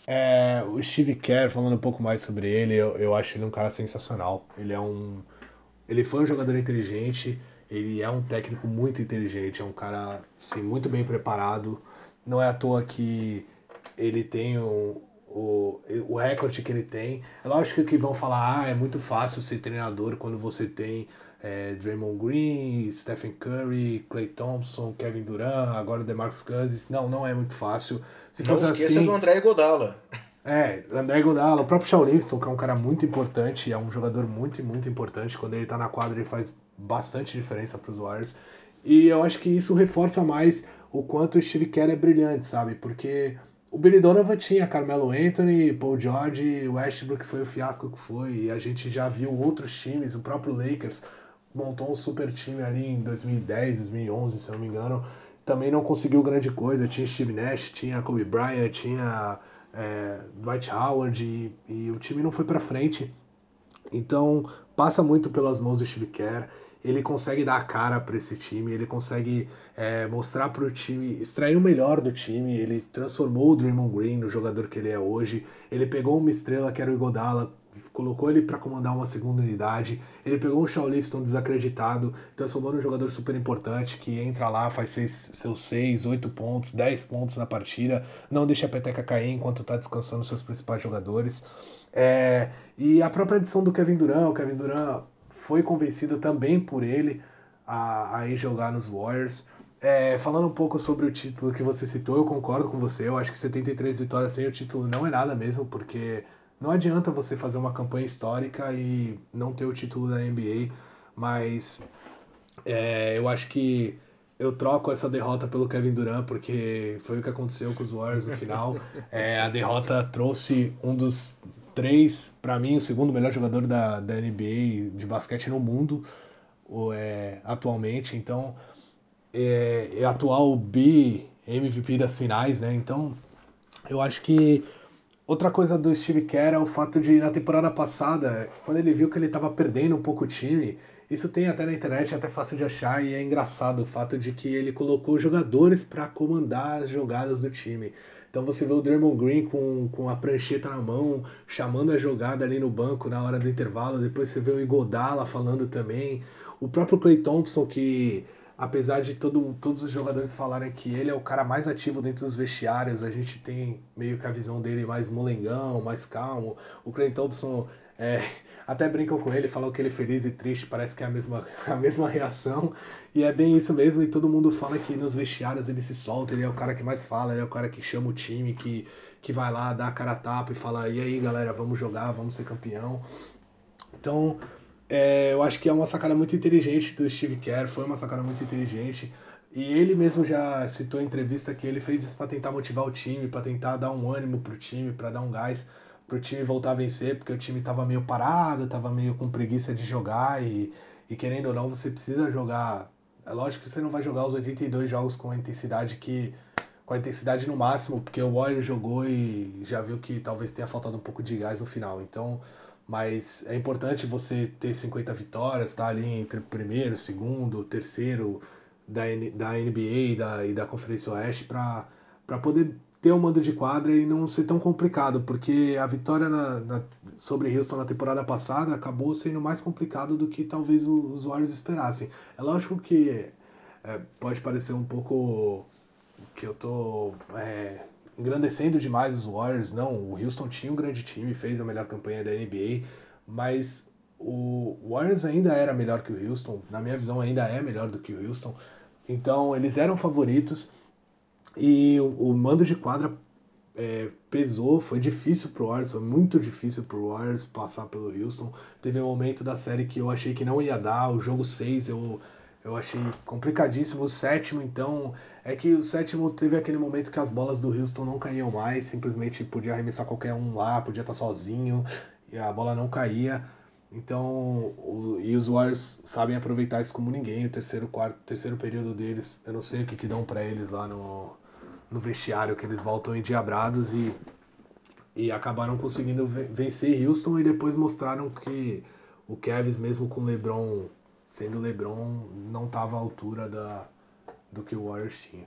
É, o Steve Kerr, falando um pouco mais sobre ele, eu, eu acho ele um cara sensacional. Ele é um ele foi um jogador inteligente, ele é um técnico muito inteligente, é um cara assim, muito bem preparado. Não é à toa que ele tem o, o, o recorde que ele tem. É lógico que vão falar, ah, é muito fácil ser treinador quando você tem é, Draymond Green, Stephen Curry, Clay Thompson, Kevin Durant, agora o DeMarcus Cousins. Não, não é muito fácil. Se não esqueça assim, do André Godala. É, André Godala, o próprio Shaw Livingston, que é um cara muito importante, é um jogador muito, muito importante. Quando ele tá na quadra, ele faz bastante diferença para os Warriors. E eu acho que isso reforça mais o quanto o Steve Kerr é brilhante, sabe? Porque o Billy Donovan tinha Carmelo Anthony, Paul George, Westbrook foi o fiasco que foi, e a gente já viu outros times, o próprio Lakers montou um super time ali em 2010, 2011, se eu não me engano, também não conseguiu grande coisa, tinha Steve Nash, tinha Kobe Bryant, tinha é, Dwight Howard, e, e o time não foi para frente. Então, passa muito pelas mãos do Steve Kerr ele consegue dar a cara para esse time, ele consegue é, mostrar para o time, extrair o melhor do time. Ele transformou o Draymond Green no jogador que ele é hoje. Ele pegou uma estrela que era o Igodala, colocou ele para comandar uma segunda unidade. Ele pegou um Shaw Livingston desacreditado, transformou num jogador super importante que entra lá, faz seis, seus 6, 8 pontos, 10 pontos na partida, não deixa a peteca cair enquanto está descansando seus principais jogadores. É, e a própria adição do Kevin Durant, o Kevin Durant foi convencido também por ele a, a ir jogar nos Warriors. É, falando um pouco sobre o título que você citou, eu concordo com você. Eu acho que 73 vitórias sem o título não é nada mesmo, porque não adianta você fazer uma campanha histórica e não ter o título da NBA. Mas é, eu acho que eu troco essa derrota pelo Kevin Durant, porque foi o que aconteceu com os Warriors no final. É, a derrota trouxe um dos três, para mim, o segundo melhor jogador da, da NBA de basquete no mundo é, atualmente. Então, é, é atual B MVP das finais, né? Então, eu acho que outra coisa do Steve Kerr é o fato de, na temporada passada, quando ele viu que ele estava perdendo um pouco o time, isso tem até na internet, é até fácil de achar, e é engraçado o fato de que ele colocou jogadores para comandar as jogadas do time. Então você vê o Draymond Green com, com a prancheta na mão, chamando a jogada ali no banco na hora do intervalo. Depois você vê o Igodala falando também. O próprio Clay Thompson, que apesar de todo, todos os jogadores falarem que ele é o cara mais ativo dentro dos vestiários, a gente tem meio que a visão dele mais molengão, mais calmo. O Clay Thompson é, até brincam com ele, falam que ele é feliz e triste, parece que é a mesma, a mesma reação. E é bem isso mesmo, e todo mundo fala que nos vestiários ele se solta, ele é o cara que mais fala, ele é o cara que chama o time, que, que vai lá, dá a cara a tapa e fala, e aí galera, vamos jogar, vamos ser campeão. Então, é, eu acho que é uma sacada muito inteligente do Steve Kerr, foi uma sacada muito inteligente. E ele mesmo já citou em entrevista que ele fez isso para tentar motivar o time, para tentar dar um ânimo pro time, para dar um gás pro time voltar a vencer, porque o time tava meio parado, tava meio com preguiça de jogar e, e querendo ou não, você precisa jogar é lógico que você não vai jogar os 82 jogos com a intensidade que. com a intensidade no máximo, porque o Warriors jogou e já viu que talvez tenha faltado um pouco de gás no final. Então. Mas é importante você ter 50 vitórias, tá ali entre primeiro, segundo, terceiro da, da NBA e da, e da Conferência Oeste para poder ter um mando de quadra e não ser tão complicado, porque a vitória na, na, sobre Houston na temporada passada acabou sendo mais complicado do que talvez os Warriors esperassem. É lógico que é, pode parecer um pouco que eu tô é, engrandecendo demais os Warriors. Não, o Houston tinha um grande time, fez a melhor campanha da NBA, mas o Warriors ainda era melhor que o Houston, na minha visão ainda é melhor do que o Houston. Então eles eram favoritos e o, o mando de quadra é, pesou, foi difícil pro Warriors, foi muito difícil pro Warriors passar pelo Houston. Teve um momento da série que eu achei que não ia dar, o jogo 6 eu, eu achei complicadíssimo. O sétimo, então, é que o sétimo teve aquele momento que as bolas do Houston não caíam mais, simplesmente podia arremessar qualquer um lá, podia estar sozinho e a bola não caía. Então, o, e os Warriors sabem aproveitar isso como ninguém. O terceiro, quarto, terceiro período deles, eu não sei o que, que dão para eles lá no, no vestiário, que eles voltam endiabrados e, e acabaram conseguindo vencer Houston e depois mostraram que o Kevs, mesmo com LeBron sendo LeBron, não estava à altura da, do que o Warriors tinha.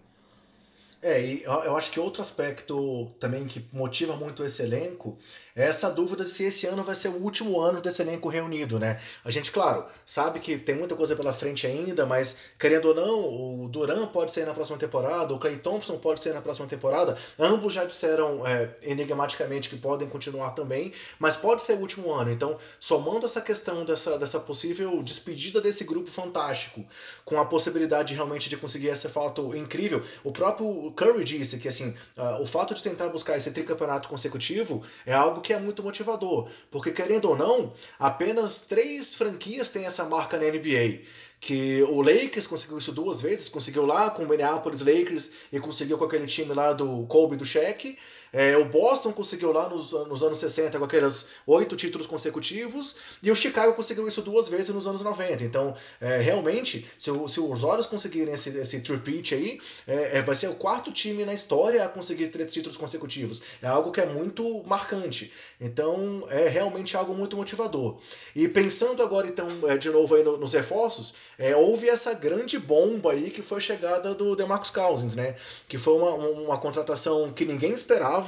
É, e eu acho que outro aspecto também que motiva muito esse elenco essa dúvida se esse ano vai ser o último ano desse elenco reunido, né? A gente, claro, sabe que tem muita coisa pela frente ainda, mas querendo ou não, o Duran pode sair na próxima temporada, o Clay Thompson pode sair na próxima temporada. Ambos já disseram é, enigmaticamente que podem continuar também, mas pode ser o último ano. Então, somando essa questão dessa, dessa possível despedida desse grupo fantástico, com a possibilidade realmente de conseguir esse fato incrível, o próprio Curry disse que assim, uh, o fato de tentar buscar esse tricampeonato consecutivo é algo que é muito motivador, porque querendo ou não, apenas três franquias têm essa marca na NBA que o Lakers conseguiu isso duas vezes, conseguiu lá com o Minneapolis Lakers e conseguiu com aquele time lá do Kobe do Shaq. É, o Boston conseguiu lá nos, nos anos 60 com aqueles oito títulos consecutivos e o Chicago conseguiu isso duas vezes nos anos 90. Então, é, realmente, se, se, os Warriors conseguirem esse, esse tripit aí, é, é, vai ser o quarto time na história a conseguir três títulos consecutivos. É algo que é muito marcante. Então, é realmente algo muito motivador. E pensando agora, então, é, de novo aí nos reforços, é, houve essa grande bomba aí que foi a chegada do DeMarcus Cousins, né? Que foi uma, uma contratação que ninguém esperava.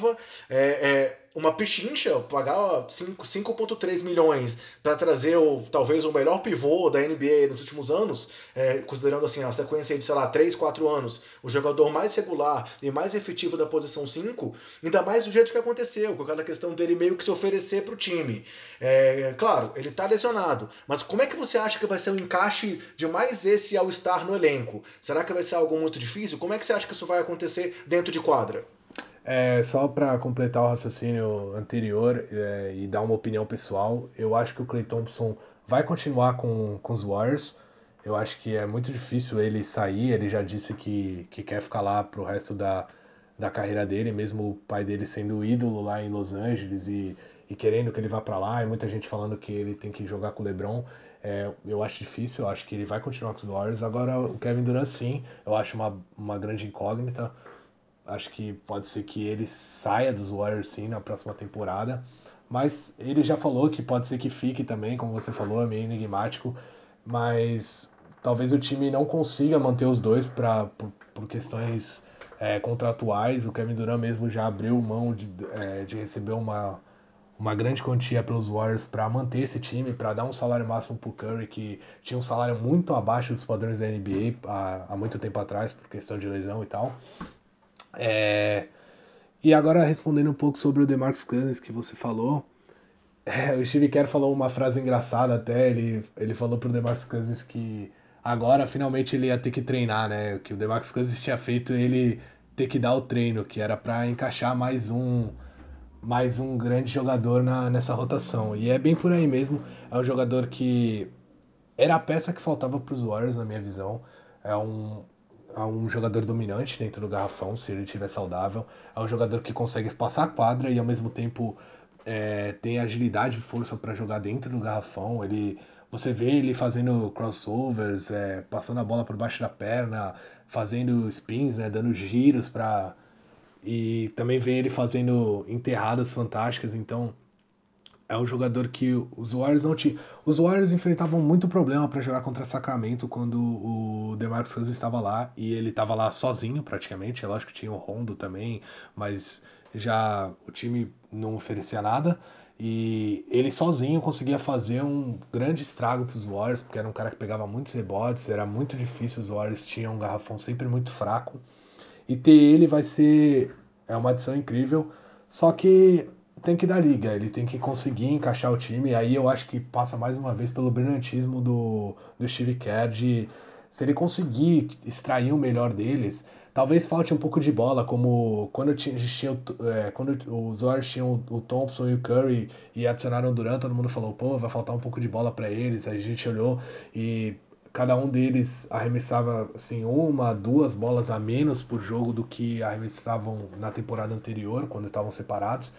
É, é, uma pechincha, pagar 5,3 milhões para trazer o, talvez o melhor pivô da NBA nos últimos anos, é, considerando assim a sequência de, sei lá, 3, 4 anos, o jogador mais regular e mais efetivo da posição 5, ainda mais do jeito que aconteceu, com aquela questão dele meio que se oferecer para o time. É, claro, ele está lesionado, mas como é que você acha que vai ser o encaixe de mais esse ao estar no elenco? Será que vai ser algo muito difícil? Como é que você acha que isso vai acontecer dentro de quadra? É, só para completar o raciocínio anterior é, e dar uma opinião pessoal, eu acho que o Clay Thompson vai continuar com, com os Warriors. Eu acho que é muito difícil ele sair. Ele já disse que, que quer ficar lá pro resto da, da carreira dele, mesmo o pai dele sendo ídolo lá em Los Angeles e, e querendo que ele vá para lá. E muita gente falando que ele tem que jogar com o LeBron. É, eu acho difícil, eu acho que ele vai continuar com os Warriors. Agora, o Kevin Durant, sim, eu acho uma, uma grande incógnita. Acho que pode ser que ele saia dos Warriors sim na próxima temporada. Mas ele já falou que pode ser que fique também, como você falou, é meio enigmático. Mas talvez o time não consiga manter os dois pra, por, por questões é, contratuais. O Kevin Durant mesmo já abriu mão de, é, de receber uma, uma grande quantia pelos Warriors para manter esse time, para dar um salário máximo para o Curry, que tinha um salário muito abaixo dos padrões da NBA há, há muito tempo atrás, por questão de lesão e tal. É... E agora respondendo um pouco sobre o DeMarcus Cousins que você falou, é, o Steve Kerr falou uma frase engraçada até, ele, ele falou pro DeMarcus Cousins que agora finalmente ele ia ter que treinar, né? Que o DeMarcus Cousins tinha feito ele ter que dar o treino, que era para encaixar mais um mais um grande jogador na, nessa rotação. E é bem por aí mesmo. É um jogador que era a peça que faltava para os Warriors, na minha visão. É um, é um jogador dominante dentro do garrafão, se ele estiver saudável. É um jogador que consegue passar a quadra e ao mesmo tempo é, tem agilidade e força para jogar dentro do garrafão. Ele, você vê ele fazendo crossovers, é, passando a bola por baixo da perna, fazendo spins, né, dando giros para e também vê ele fazendo enterradas fantásticas, então é um jogador que os Warriors não tinham. Os Warriors enfrentavam muito problema para jogar contra Sacramento quando o DeMarcus Cousins estava lá e ele estava lá sozinho praticamente. É lógico que tinha o Rondo também, mas já o time não oferecia nada. E ele sozinho conseguia fazer um grande estrago para os Warriors, porque era um cara que pegava muitos rebotes, era muito difícil. Os Warriors tinham um garrafão sempre muito fraco. E ter ele vai ser é uma adição incrível. Só que tem que dar liga, ele tem que conseguir encaixar o time. E aí eu acho que passa mais uma vez pelo brilhantismo do, do Steve Kerr de se ele conseguir extrair o melhor deles, talvez falte um pouco de bola, como quando, tinha, tinha, é, quando os Warriors tinham o Thompson e o Curry e adicionaram o Durant, todo mundo falou, pô, vai faltar um pouco de bola para eles. Aí a gente olhou e cada um deles arremessava assim uma, duas bolas a menos por jogo do que arremessavam na temporada anterior, quando estavam separados.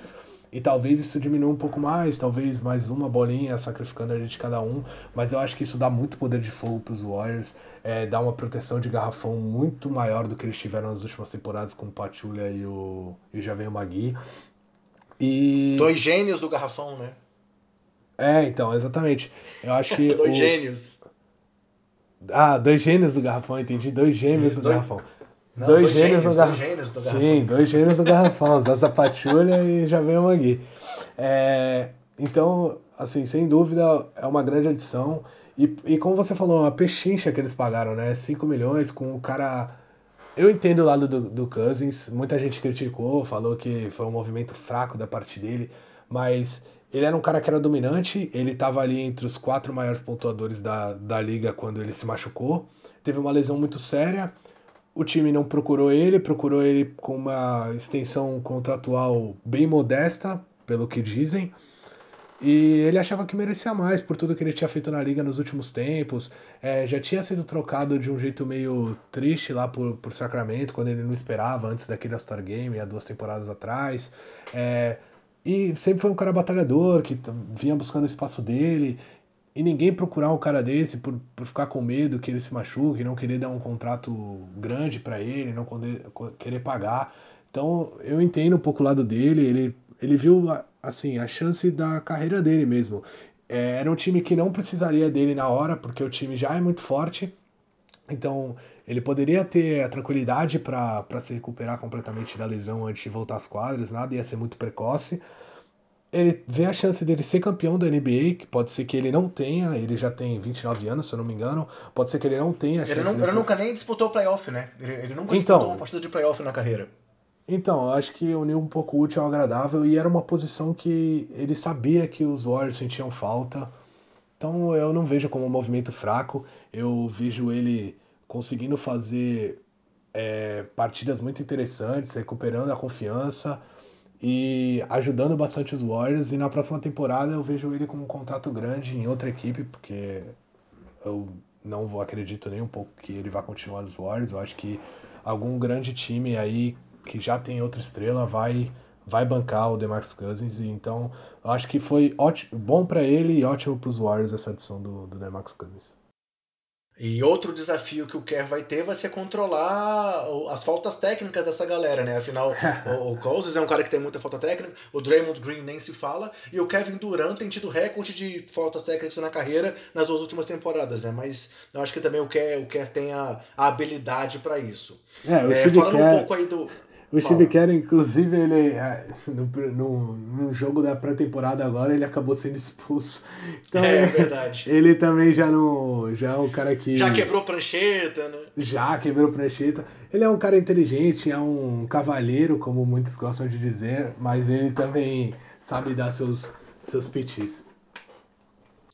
E talvez isso diminua um pouco mais, talvez mais uma bolinha sacrificando a gente cada um, mas eu acho que isso dá muito poder de fogo para os Warriors, é, dá uma proteção de garrafão muito maior do que eles tiveram nas últimas temporadas com o Patulha e o, e já vem o Magui. E... Dois gênios do garrafão, né? É, então, exatamente. Eu acho que. Dois o... gênios. Ah, dois gênios do garrafão, entendi. Dois gêmeos do dois... garrafão. Não, dois, dois, gênios, no gar... dois gênios do garrafão. Sim, dois gênios do garrafão. Zaza Patulha e já vem o Magui. É, então, assim, sem dúvida, é uma grande adição. E, e como você falou, a pechincha que eles pagaram, né? 5 milhões com o cara. Eu entendo o lado do, do Cousins, muita gente criticou, falou que foi um movimento fraco da parte dele, mas ele era um cara que era dominante, ele estava ali entre os quatro maiores pontuadores da, da liga quando ele se machucou. Teve uma lesão muito séria. O time não procurou ele, procurou ele com uma extensão contratual bem modesta, pelo que dizem. E ele achava que merecia mais por tudo que ele tinha feito na liga nos últimos tempos. É, já tinha sido trocado de um jeito meio triste lá por, por Sacramento, quando ele não esperava, antes daquele All-Star Game, há duas temporadas atrás. É, e sempre foi um cara batalhador, que vinha buscando o espaço dele. E ninguém procurar um cara desse por, por ficar com medo que ele se machuque, não querer dar um contrato grande para ele, não querer pagar. Então eu entendo um pouco o lado dele, ele, ele viu assim a chance da carreira dele mesmo. É, era um time que não precisaria dele na hora, porque o time já é muito forte. Então ele poderia ter a tranquilidade para se recuperar completamente da lesão antes de voltar às quadras, nada ia ser muito precoce. Ele vê a chance dele ser campeão da NBA, que pode ser que ele não tenha, ele já tem 29 anos, se eu não me engano, pode ser que ele não tenha a chance. Ele, não, ele nunca nem disputou playoff, né? Ele, ele nunca então, disputou uma partida de playoff na carreira. Então, acho que uniu um pouco útil ao agradável e era uma posição que ele sabia que os Warriors sentiam falta. Então eu não vejo como um movimento fraco, eu vejo ele conseguindo fazer é, partidas muito interessantes, recuperando a confiança e ajudando bastante os Warriors. E na próxima temporada eu vejo ele com um contrato grande em outra equipe, porque eu não vou acredito nem um pouco que ele vai continuar nos Warriors. Eu acho que algum grande time aí que já tem outra estrela vai vai bancar o DeMarcus Cousins. E então eu acho que foi ótimo, bom para ele e ótimo para os Warriors essa adição do, do DeMarcus Cousins. E outro desafio que o Kerr vai ter vai ser controlar as faltas técnicas dessa galera, né? Afinal, o, o Cousins é um cara que tem muita falta técnica, o Draymond Green nem se fala, e o Kevin Durant tem tido recorde de faltas técnicas na carreira nas duas últimas temporadas, né? Mas eu acho que também o Kerr, o Kerr tem a, a habilidade para isso. É, o é, falando Kerr... um pouco aí do o Steve Kerr, inclusive, ele é, no, no, no jogo da pré-temporada agora, ele acabou sendo expulso. Então, é, é verdade. Ele também já não. Já é um cara que. Já quebrou prancheta, né? Já quebrou prancheta. Ele é um cara inteligente, é um cavalheiro, como muitos gostam de dizer, mas ele também sabe dar seus, seus pitis.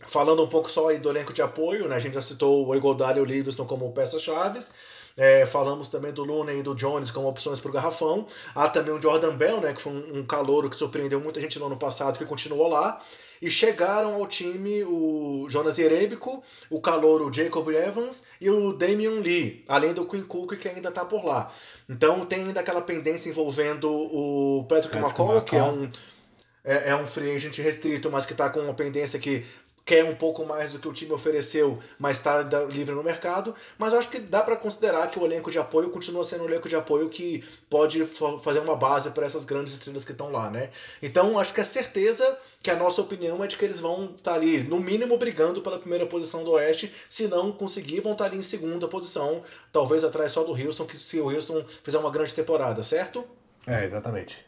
Falando um pouco só aí do elenco de apoio, né? A gente já citou o Egodali e o Livingston como peças-chaves. É, falamos também do Looney e do Jones como opções para o garrafão. Há também o Jordan Bell, né, que foi um, um calouro que surpreendeu muita gente no ano passado, que continuou lá. E chegaram ao time o Jonas Jerebico, o calouro Jacob Evans e o Damian Lee, além do Quinn Cook, que ainda está por lá. Então tem ainda aquela pendência envolvendo o Patrick, Patrick McCall, que é um, é, é, um free agent restrito, mas que está com uma pendência que quer um pouco mais do que o time ofereceu, mas está livre no mercado. Mas eu acho que dá para considerar que o elenco de apoio continua sendo um elenco de apoio que pode fazer uma base para essas grandes estrelas que estão lá, né? Então acho que é certeza que a nossa opinião é de que eles vão estar tá ali, no mínimo, brigando pela primeira posição do Oeste. Se não conseguir, vão estar tá ali em segunda posição, talvez atrás só do Houston, que se o Houston fizer uma grande temporada, certo? É, exatamente.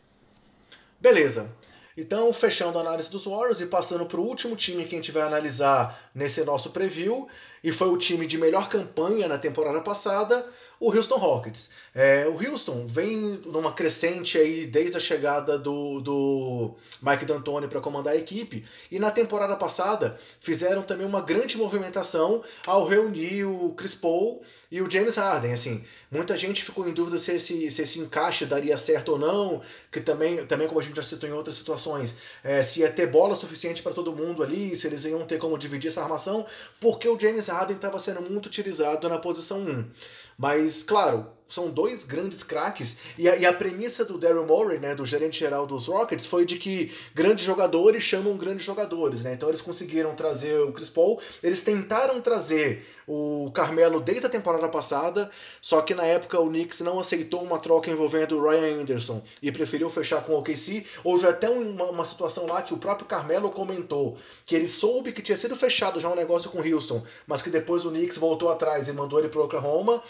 Beleza. Então, fechando a análise dos Warriors e passando para o último time que a gente vai analisar nesse nosso preview, e foi o time de melhor campanha na temporada passada, o Houston Rockets. É, o Houston vem numa crescente aí desde a chegada do, do Mike D'Antoni para comandar a equipe e na temporada passada fizeram também uma grande movimentação ao reunir o Chris Paul e o James Harden. Assim, muita gente ficou em dúvida se esse, se esse encaixe daria certo ou não, que também, também como a gente já citou em outras situações, é, se ia ter bola suficiente para todo mundo ali, se eles iam ter como dividir essa armação, porque o James Harden estava sendo muito utilizado na posição 1. Mas, claro, são dois grandes craques. E a, e a premissa do Daryl Morey, né, do gerente geral dos Rockets, foi de que grandes jogadores chamam grandes jogadores. Né? Então eles conseguiram trazer o Chris Paul, eles tentaram trazer o Carmelo desde a temporada passada, só que na época o Knicks não aceitou uma troca envolvendo o Ryan Anderson e preferiu fechar com o OKC. Houve até uma, uma situação lá que o próprio Carmelo comentou que ele soube que tinha sido fechado já um negócio com Houston, mas que depois o Knicks voltou atrás e mandou ele para Oklahoma.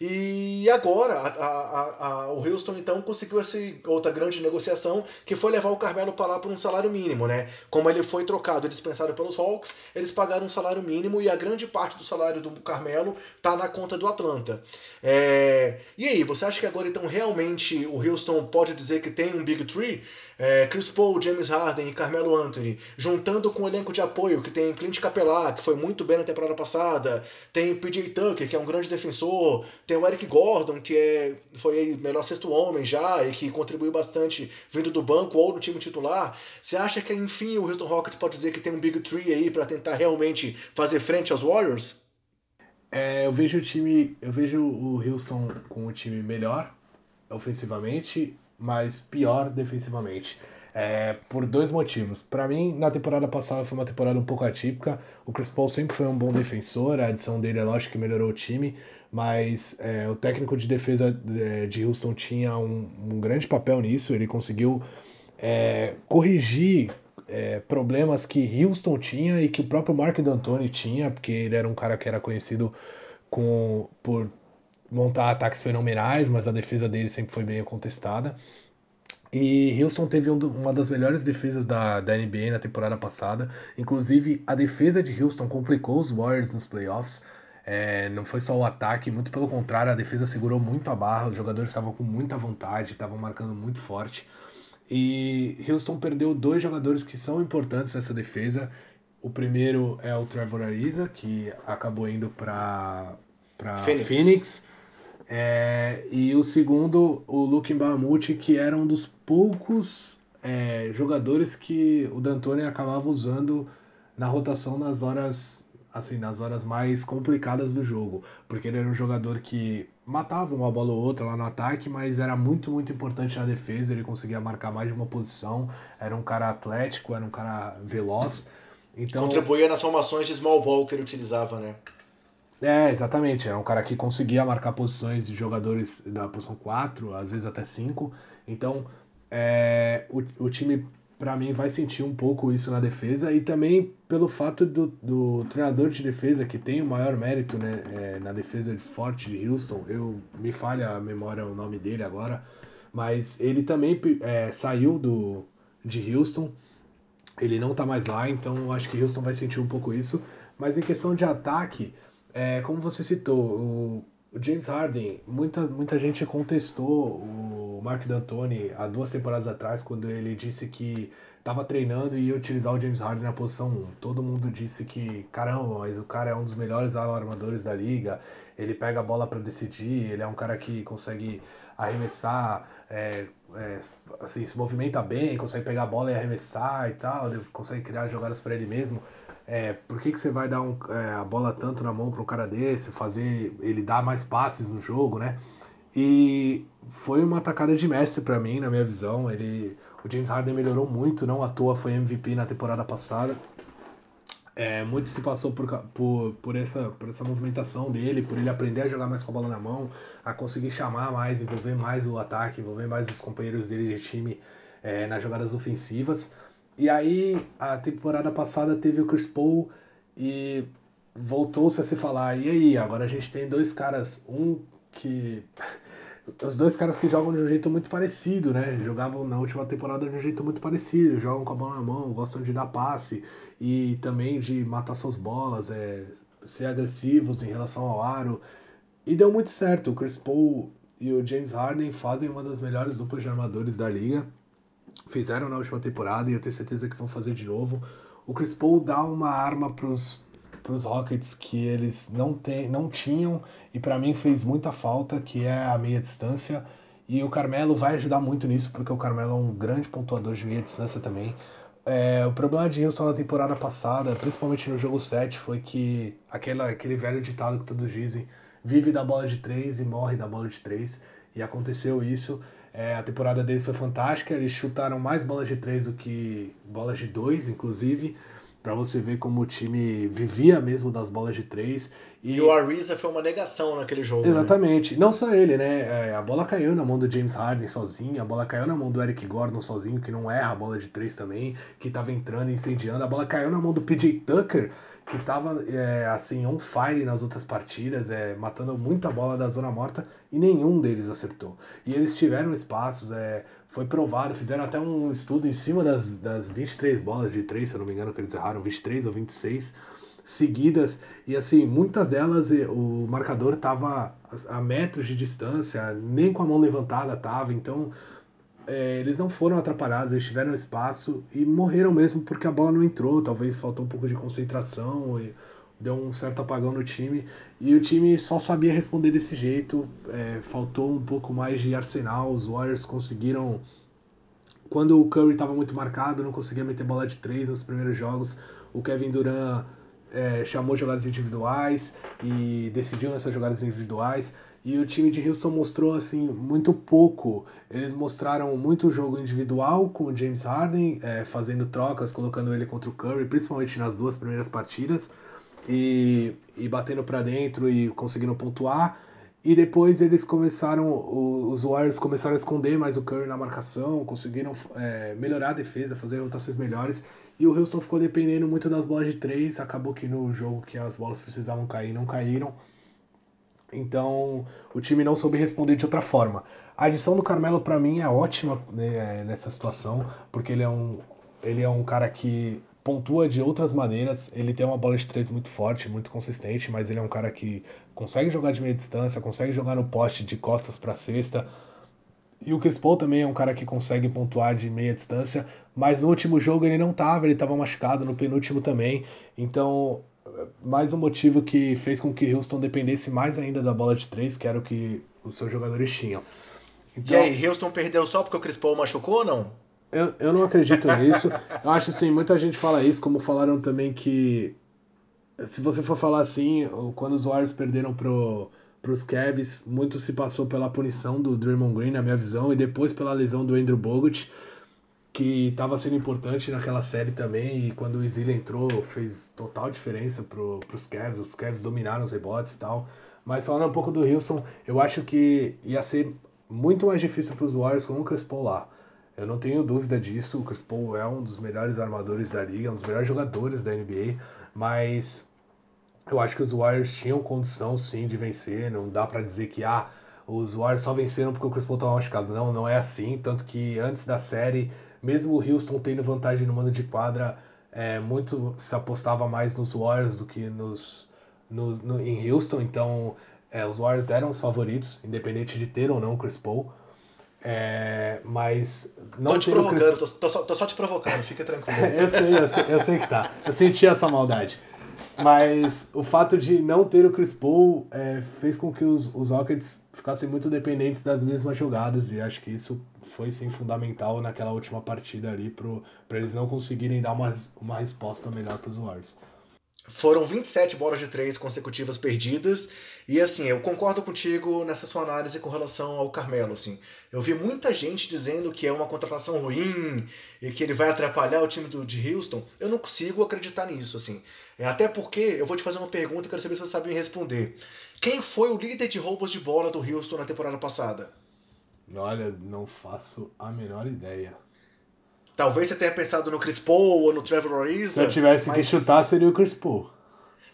E agora a, a, a, o Houston então conseguiu essa outra grande negociação que foi levar o Carmelo para lá por um salário mínimo, né? Como ele foi trocado e dispensado pelos Hawks, eles pagaram um salário mínimo e a grande parte do salário do Carmelo tá na conta do Atlanta. É... E aí, você acha que agora então realmente o Houston pode dizer que tem um Big Three? É, Chris Paul, James Harden e Carmelo Anthony, juntando com o elenco de apoio que tem Clint Capela, que foi muito bem na temporada passada, tem PJ Tucker, que é um grande defensor, tem o Eric Gordon, que é, foi melhor sexto homem já e que contribuiu bastante vindo do banco ou do time titular. Você acha que enfim o Houston Rockets pode dizer que tem um Big Three aí para tentar realmente fazer frente aos Warriors? É, eu vejo o time, eu vejo o Houston com o time melhor ofensivamente mas pior defensivamente. É, por dois motivos. Para mim, na temporada passada foi uma temporada um pouco atípica. O Chris Paul sempre foi um bom defensor, a adição dele é lógico que melhorou o time, mas é, o técnico de defesa é, de Houston tinha um, um grande papel nisso. Ele conseguiu é, corrigir é, problemas que Houston tinha e que o próprio Mark D'Antoni tinha, porque ele era um cara que era conhecido com, por montar ataques fenomenais, mas a defesa dele sempre foi bem contestada. E Houston teve um, uma das melhores defesas da, da NBA na temporada passada. Inclusive, a defesa de Houston complicou os Warriors nos playoffs. É, não foi só o ataque, muito pelo contrário, a defesa segurou muito a barra, os jogadores estavam com muita vontade, estavam marcando muito forte. E Houston perdeu dois jogadores que são importantes nessa defesa. O primeiro é o Trevor Ariza, que acabou indo para Phoenix. Phoenix. É, e o segundo, o Luke Bahamut, que era um dos poucos é, jogadores que o D'Antoni acabava usando na rotação nas horas assim nas horas mais complicadas do jogo, porque ele era um jogador que matava uma bola ou outra lá no ataque, mas era muito muito importante na defesa, ele conseguia marcar mais de uma posição, era um cara atlético, era um cara veloz. Então contribuía nas formações de small ball que ele utilizava, né? É, exatamente. É um cara que conseguia marcar posições de jogadores da posição 4, às vezes até 5. Então, é, o, o time, para mim, vai sentir um pouco isso na defesa e também pelo fato do, do treinador de defesa, que tem o maior mérito né, é, na defesa forte de Houston. Eu me falha a memória o nome dele agora, mas ele também é, saiu do, de Houston. Ele não tá mais lá, então acho que Houston vai sentir um pouco isso. Mas em questão de ataque, é, como você citou, o, o, James Harden, muita, muita gente contestou o Mark D'Antoni há duas temporadas atrás, quando ele disse que estava treinando e ia utilizar o James Harden na posição 1. Todo mundo disse que, caramba, mas o cara é um dos melhores armadores da liga, ele pega a bola para decidir, ele é um cara que consegue arremessar, é, é, assim, se movimenta bem, consegue pegar a bola e arremessar e tal, consegue criar jogadas para ele mesmo é, por que, que você vai dar um, é, a bola tanto na mão para um cara desse, fazer ele dar mais passes no jogo, né? E foi uma atacada de mestre para mim, na minha visão. Ele, o James Harden melhorou muito, não à toa foi MVP na temporada passada. É, muito se passou por, por, por, essa, por essa movimentação dele, por ele aprender a jogar mais com a bola na mão, a conseguir chamar mais, envolver mais o ataque, envolver mais os companheiros dele de time é, nas jogadas ofensivas. E aí, a temporada passada teve o Chris Paul e voltou-se a se falar, e aí, agora a gente tem dois caras, um que. Os dois caras que jogam de um jeito muito parecido, né? Jogavam na última temporada de um jeito muito parecido, jogam com a bola na mão, gostam de dar passe e também de matar suas bolas, é, ser agressivos em relação ao aro. E deu muito certo. O Chris Paul e o James Harden fazem uma das melhores duplas de armadores da liga fizeram na última temporada e eu tenho certeza que vão fazer de novo. O Chris Paul dá uma arma pros, pros Rockets que eles não, tem, não tinham e para mim fez muita falta, que é a meia distância. E o Carmelo vai ajudar muito nisso, porque o Carmelo é um grande pontuador de meia distância também. É, o problema de Houston na temporada passada, principalmente no jogo 7, foi que aquela, aquele velho ditado que todos dizem, vive da bola de 3 e morre da bola de 3. E aconteceu isso. É, a temporada deles foi fantástica, eles chutaram mais bolas de três do que bolas de dois, inclusive, para você ver como o time vivia mesmo das bolas de três. E, e o Ariza foi uma negação naquele jogo. Né? Exatamente. Né? Não só ele, né? É, a bola caiu na mão do James Harden sozinho, a bola caiu na mão do Eric Gordon sozinho, que não erra a bola de três também, que estava entrando e incendiando. A bola caiu na mão do PJ Tucker, que estava é, assim, on fire nas outras partidas, é, matando muita bola da zona morta e nenhum deles acertou. E eles tiveram espaços, é, foi provado, fizeram até um estudo em cima das, das 23 bolas de 3, se eu não me engano, que eles erraram, 23 ou 26 seguidas, e assim, muitas delas o marcador estava a metros de distância, nem com a mão levantada estava, então é, eles não foram atrapalhados, eles tiveram espaço e morreram mesmo porque a bola não entrou. Talvez faltou um pouco de concentração e deu um certo apagão no time. E o time só sabia responder desse jeito. É, faltou um pouco mais de arsenal. Os Warriors conseguiram. Quando o Curry estava muito marcado, não conseguia meter bola de três nos primeiros jogos. O Kevin Durant é, chamou jogadas individuais e decidiu nessas jogadas individuais. E o time de Houston mostrou assim muito pouco. Eles mostraram muito jogo individual com o James Harden, é, fazendo trocas, colocando ele contra o Curry, principalmente nas duas primeiras partidas, e, e batendo para dentro e conseguindo pontuar. E depois eles começaram, os Warriors começaram a esconder mais o Curry na marcação, conseguiram é, melhorar a defesa, fazer rotações melhores. E o Houston ficou dependendo muito das bolas de três. Acabou que no jogo que as bolas precisavam cair, não caíram. Então o time não soube responder de outra forma. A adição do Carmelo para mim é ótima né, nessa situação, porque ele é um ele é um cara que pontua de outras maneiras. Ele tem uma bola de três muito forte, muito consistente, mas ele é um cara que consegue jogar de meia distância, consegue jogar no poste de costas para cesta. E o Chris Paul também é um cara que consegue pontuar de meia distância, mas no último jogo ele não estava, ele estava machucado, no penúltimo também. Então mais um motivo que fez com que Houston dependesse mais ainda da bola de três, que era o que os seus jogadores tinham. Então, e aí, Houston perdeu só porque o Chris Paul machucou ou não? Eu, eu não acredito nisso. eu acho assim, muita gente fala isso, como falaram também que se você for falar assim, quando os Warriors perderam pro, pros Cavs, muito se passou pela punição do Draymond Green, na minha visão, e depois pela lesão do Andrew Bogut. Que estava sendo importante naquela série também, e quando o Exílio entrou, fez total diferença pro, pros Cavs, os Cavs dominaram os rebotes e tal. Mas falando um pouco do Houston, eu acho que ia ser muito mais difícil para os Warriors com o Chris Paul lá. Eu não tenho dúvida disso, o Chris Paul é um dos melhores armadores da liga, um dos melhores jogadores da NBA, mas eu acho que os Warriors tinham condição sim de vencer, não dá para dizer que ah, os Warriors só venceram porque o Chris Paul estava machucado. Não, não é assim, tanto que antes da série, mesmo o Houston tendo vantagem no mando de quadra, é, muito se apostava mais nos Warriors do que nos, no, no em Houston, então é, os Warriors eram os favoritos, independente de ter ou não o Chris Paul. É, mas não tô te provocando, Chris... tô, tô, só, tô, só, te provocando, fica tranquilo. eu, sei, eu sei, eu sei que tá. Eu senti essa maldade. Mas o fato de não ter o Chris Paul é, fez com que os, os Rockets ficassem muito dependentes das mesmas jogadas e acho que isso foi sim fundamental naquela última partida ali para eles não conseguirem dar uma, uma resposta melhor para os Warriors. Foram 27 bolas de três consecutivas perdidas. E assim, eu concordo contigo nessa sua análise com relação ao Carmelo. Assim. Eu vi muita gente dizendo que é uma contratação ruim e que ele vai atrapalhar o time do, de Houston. Eu não consigo acreditar nisso. assim. É, até porque eu vou te fazer uma pergunta e quero saber se você sabe me responder. Quem foi o líder de roubos de bola do Houston na temporada passada? Olha, não faço a menor ideia. Talvez você tenha pensado no Chris Paul ou no Trevor Ariza. Se eu tivesse mas... que chutar, seria o Chris Paul.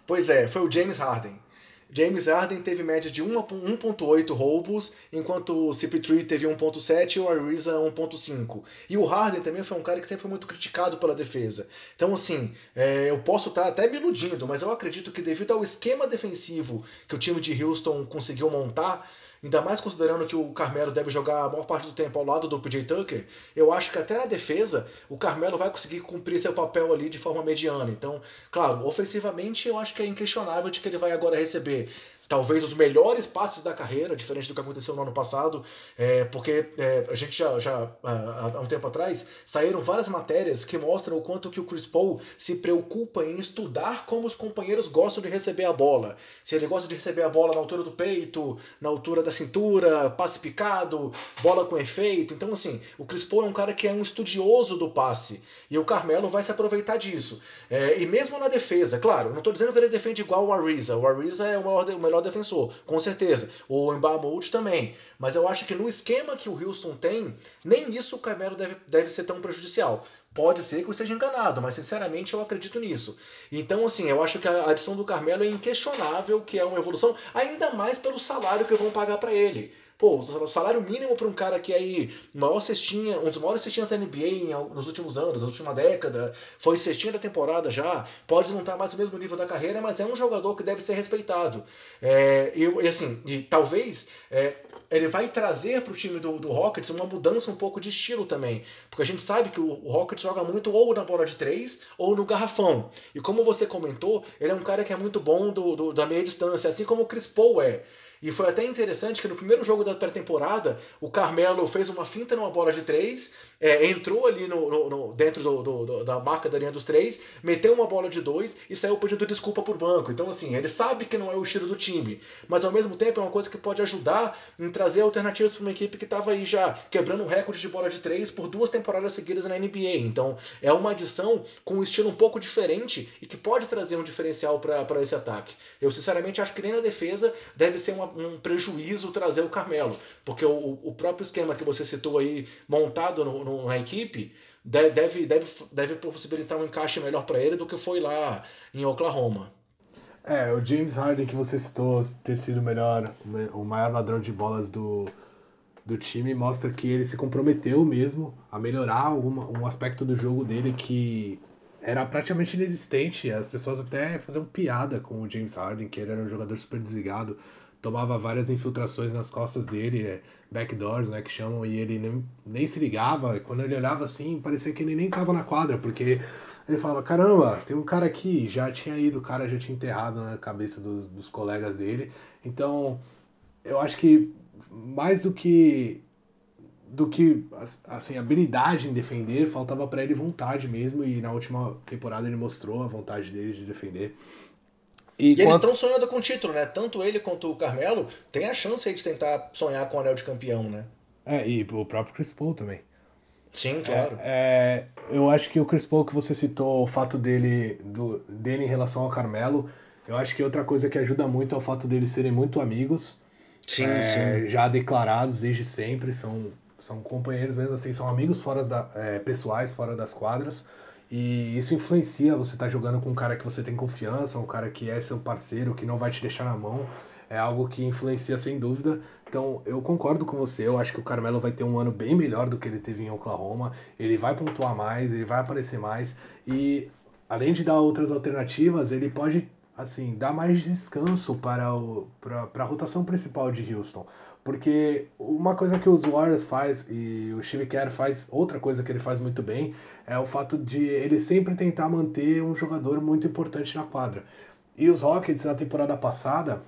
Pois é, foi o James Harden. James Harden teve média de 1.8 roubos, enquanto o CP3 teve 1.7 e o Ariza 1.5. E o Harden também foi um cara que sempre foi muito criticado pela defesa. Então, assim, é, eu posso estar até me iludindo, mas eu acredito que devido ao esquema defensivo que o time de Houston conseguiu montar, ainda mais considerando que o Carmelo deve jogar a maior parte do tempo ao lado do PJ Tucker, eu acho que até na defesa o Carmelo vai conseguir cumprir seu papel ali de forma mediana. Então, claro, ofensivamente eu acho que é inquestionável de que ele vai agora receber talvez os melhores passes da carreira, diferente do que aconteceu no ano passado, é, porque é, a gente já, já há um tempo atrás saíram várias matérias que mostram o quanto que o Chris Paul se preocupa em estudar como os companheiros gostam de receber a bola. Se ele gosta de receber a bola na altura do peito, na altura da cintura, passe picado, bola com efeito. Então, assim, o Chris Paul é um cara que é um estudioso do passe e o Carmelo vai se aproveitar disso. É, e mesmo na defesa, claro, não estou dizendo que ele defende igual o Ariza. O Ariza é o, maior, o melhor melhor defensor, com certeza. O Embamout também. Mas eu acho que no esquema que o Houston tem, nem isso o Carmelo deve, deve ser tão prejudicial. Pode ser que eu esteja enganado, mas sinceramente eu acredito nisso. Então, assim, eu acho que a adição do Carmelo é inquestionável que é uma evolução, ainda mais pelo salário que vão pagar para ele. Pô, o salário mínimo para um cara que aí, maior cestinha, um dos maiores cestinhas da NBA nos últimos anos, na última década, foi cestinha da temporada já, pode não estar mais no mesmo nível da carreira, mas é um jogador que deve ser respeitado. É, e, e assim, e talvez é, ele vai trazer para o time do, do Rockets uma mudança um pouco de estilo também. Porque a gente sabe que o, o Rockets joga muito ou na bola de três ou no garrafão. E como você comentou, ele é um cara que é muito bom do, do da meia distância, assim como o Chris Paul é. E foi até interessante que no primeiro jogo da pré-temporada, o Carmelo fez uma finta numa bola de três, é, entrou ali no, no, no dentro do, do, da marca da linha dos três, meteu uma bola de dois e saiu pedindo desculpa por banco. Então, assim, ele sabe que não é o estilo do time, mas ao mesmo tempo é uma coisa que pode ajudar em trazer alternativas para uma equipe que estava aí já quebrando um recorde de bola de três por duas temporadas seguidas na NBA. Então, é uma adição com um estilo um pouco diferente e que pode trazer um diferencial para esse ataque. Eu, sinceramente, acho que nem na defesa deve ser uma um prejuízo trazer o Carmelo, porque o, o próprio esquema que você citou aí, montado no, no, na equipe, deve, deve, deve possibilitar um encaixe melhor para ele do que foi lá em Oklahoma. É, o James Harden que você citou ter sido o melhor, o maior ladrão de bolas do, do time mostra que ele se comprometeu mesmo a melhorar alguma, um aspecto do jogo dele que era praticamente inexistente. As pessoas até faziam piada com o James Harden, que ele era um jogador super desligado tomava várias infiltrações nas costas dele, é, backdoors, né, que chamam, e ele nem, nem se ligava. Quando ele olhava assim, parecia que ele nem tava na quadra, porque ele falava: caramba, tem um cara aqui, já tinha ido, o cara já tinha enterrado na cabeça dos, dos colegas dele. Então, eu acho que mais do que do que assim habilidade em defender faltava para ele vontade mesmo e na última temporada ele mostrou a vontade dele de defender e, e quanto... eles estão sonhando com o título, né? Tanto ele quanto o Carmelo tem a chance aí de tentar sonhar com o anel de campeão, né? É, e o próprio Chris Paul também. Sim, claro. É, é, eu acho que o Chris Paul que você citou, o fato dele, do, dele em relação ao Carmelo, eu acho que outra coisa que ajuda muito é o fato deles serem muito amigos. Sim, é, sim. Já declarados desde sempre, são, são companheiros mesmo assim, são amigos fora da, é, pessoais, fora das quadras. E isso influencia você estar tá jogando com um cara que você tem confiança, um cara que é seu parceiro, que não vai te deixar na mão. É algo que influencia sem dúvida. Então eu concordo com você, eu acho que o Carmelo vai ter um ano bem melhor do que ele teve em Oklahoma. Ele vai pontuar mais, ele vai aparecer mais. E além de dar outras alternativas, ele pode assim dar mais descanso para, o, para, para a rotação principal de Houston. Porque uma coisa que os Warriors faz e o Steve Kerr faz, outra coisa que ele faz muito bem, é o fato de ele sempre tentar manter um jogador muito importante na quadra. E os Rockets na temporada passada,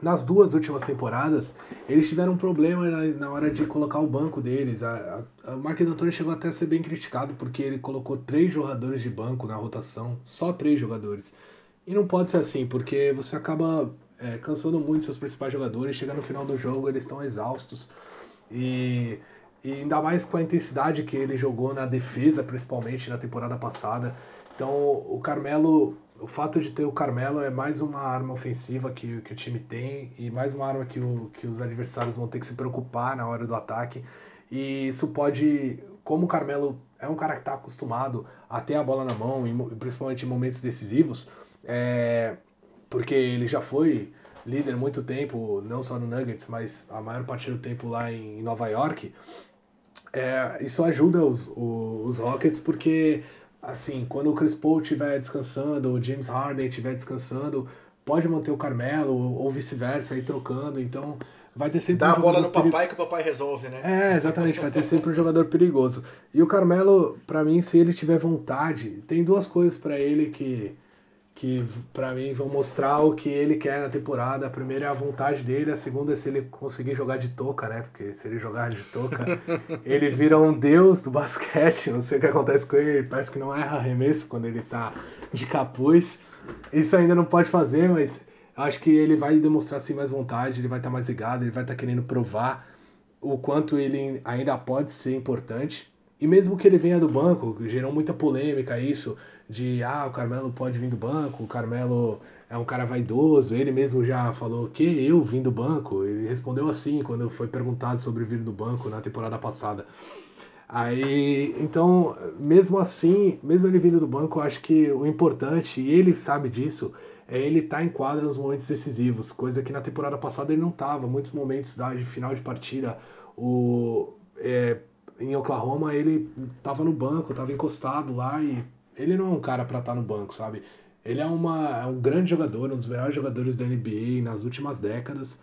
nas duas últimas temporadas, eles tiveram um problema na, hora de colocar o banco deles. A, a, a Mark D'Antoni chegou até a ser bem criticado porque ele colocou três jogadores de banco na rotação, só três jogadores. E não pode ser assim, porque você acaba é, cansando muito seus principais jogadores, chega no final do jogo, eles estão exaustos. E, e ainda mais com a intensidade que ele jogou na defesa, principalmente na temporada passada. Então o Carmelo, o fato de ter o Carmelo é mais uma arma ofensiva que, que o time tem e mais uma arma que, o, que os adversários vão ter que se preocupar na hora do ataque. E isso pode, como o Carmelo é um cara que está acostumado a ter a bola na mão, principalmente em momentos decisivos, é, porque ele já foi líder muito tempo, não só no Nuggets, mas a maior parte do tempo lá em Nova York. É, isso ajuda os, os, os, Rockets porque, assim, quando o Chris Paul estiver descansando, o James Harden estiver descansando, pode manter o Carmelo ou vice-versa aí trocando, então vai ter sempre Dá um a bola no papai que o papai resolve, né? É, exatamente, vai ter sempre um jogador perigoso. E o Carmelo, para mim, se ele tiver vontade, tem duas coisas para ele que que para mim vão mostrar o que ele quer na temporada. A primeira é a vontade dele, a segunda é se ele conseguir jogar de touca, né? Porque se ele jogar de touca, ele vira um deus do basquete. Não sei o que acontece com ele, ele parece que não erra arremesso quando ele tá de capuz. Isso ainda não pode fazer, mas acho que ele vai demonstrar sim mais vontade, ele vai estar tá mais ligado, ele vai estar tá querendo provar o quanto ele ainda pode ser importante. E mesmo que ele venha do banco, gerou muita polêmica isso, de ah, o Carmelo pode vir do banco, o Carmelo é um cara vaidoso, ele mesmo já falou que eu vim do banco, ele respondeu assim quando foi perguntado sobre vir do banco na temporada passada. Aí, então, mesmo assim, mesmo ele vindo do banco, eu acho que o importante, e ele sabe disso, é ele estar tá em quadra nos momentos decisivos, coisa que na temporada passada ele não estava. Muitos momentos da, de final de partida, o, é, em Oklahoma ele estava no banco, estava encostado lá e ele não é um cara para estar tá no banco, sabe? Ele é, uma, é um grande jogador, um dos melhores jogadores da NBA nas últimas décadas.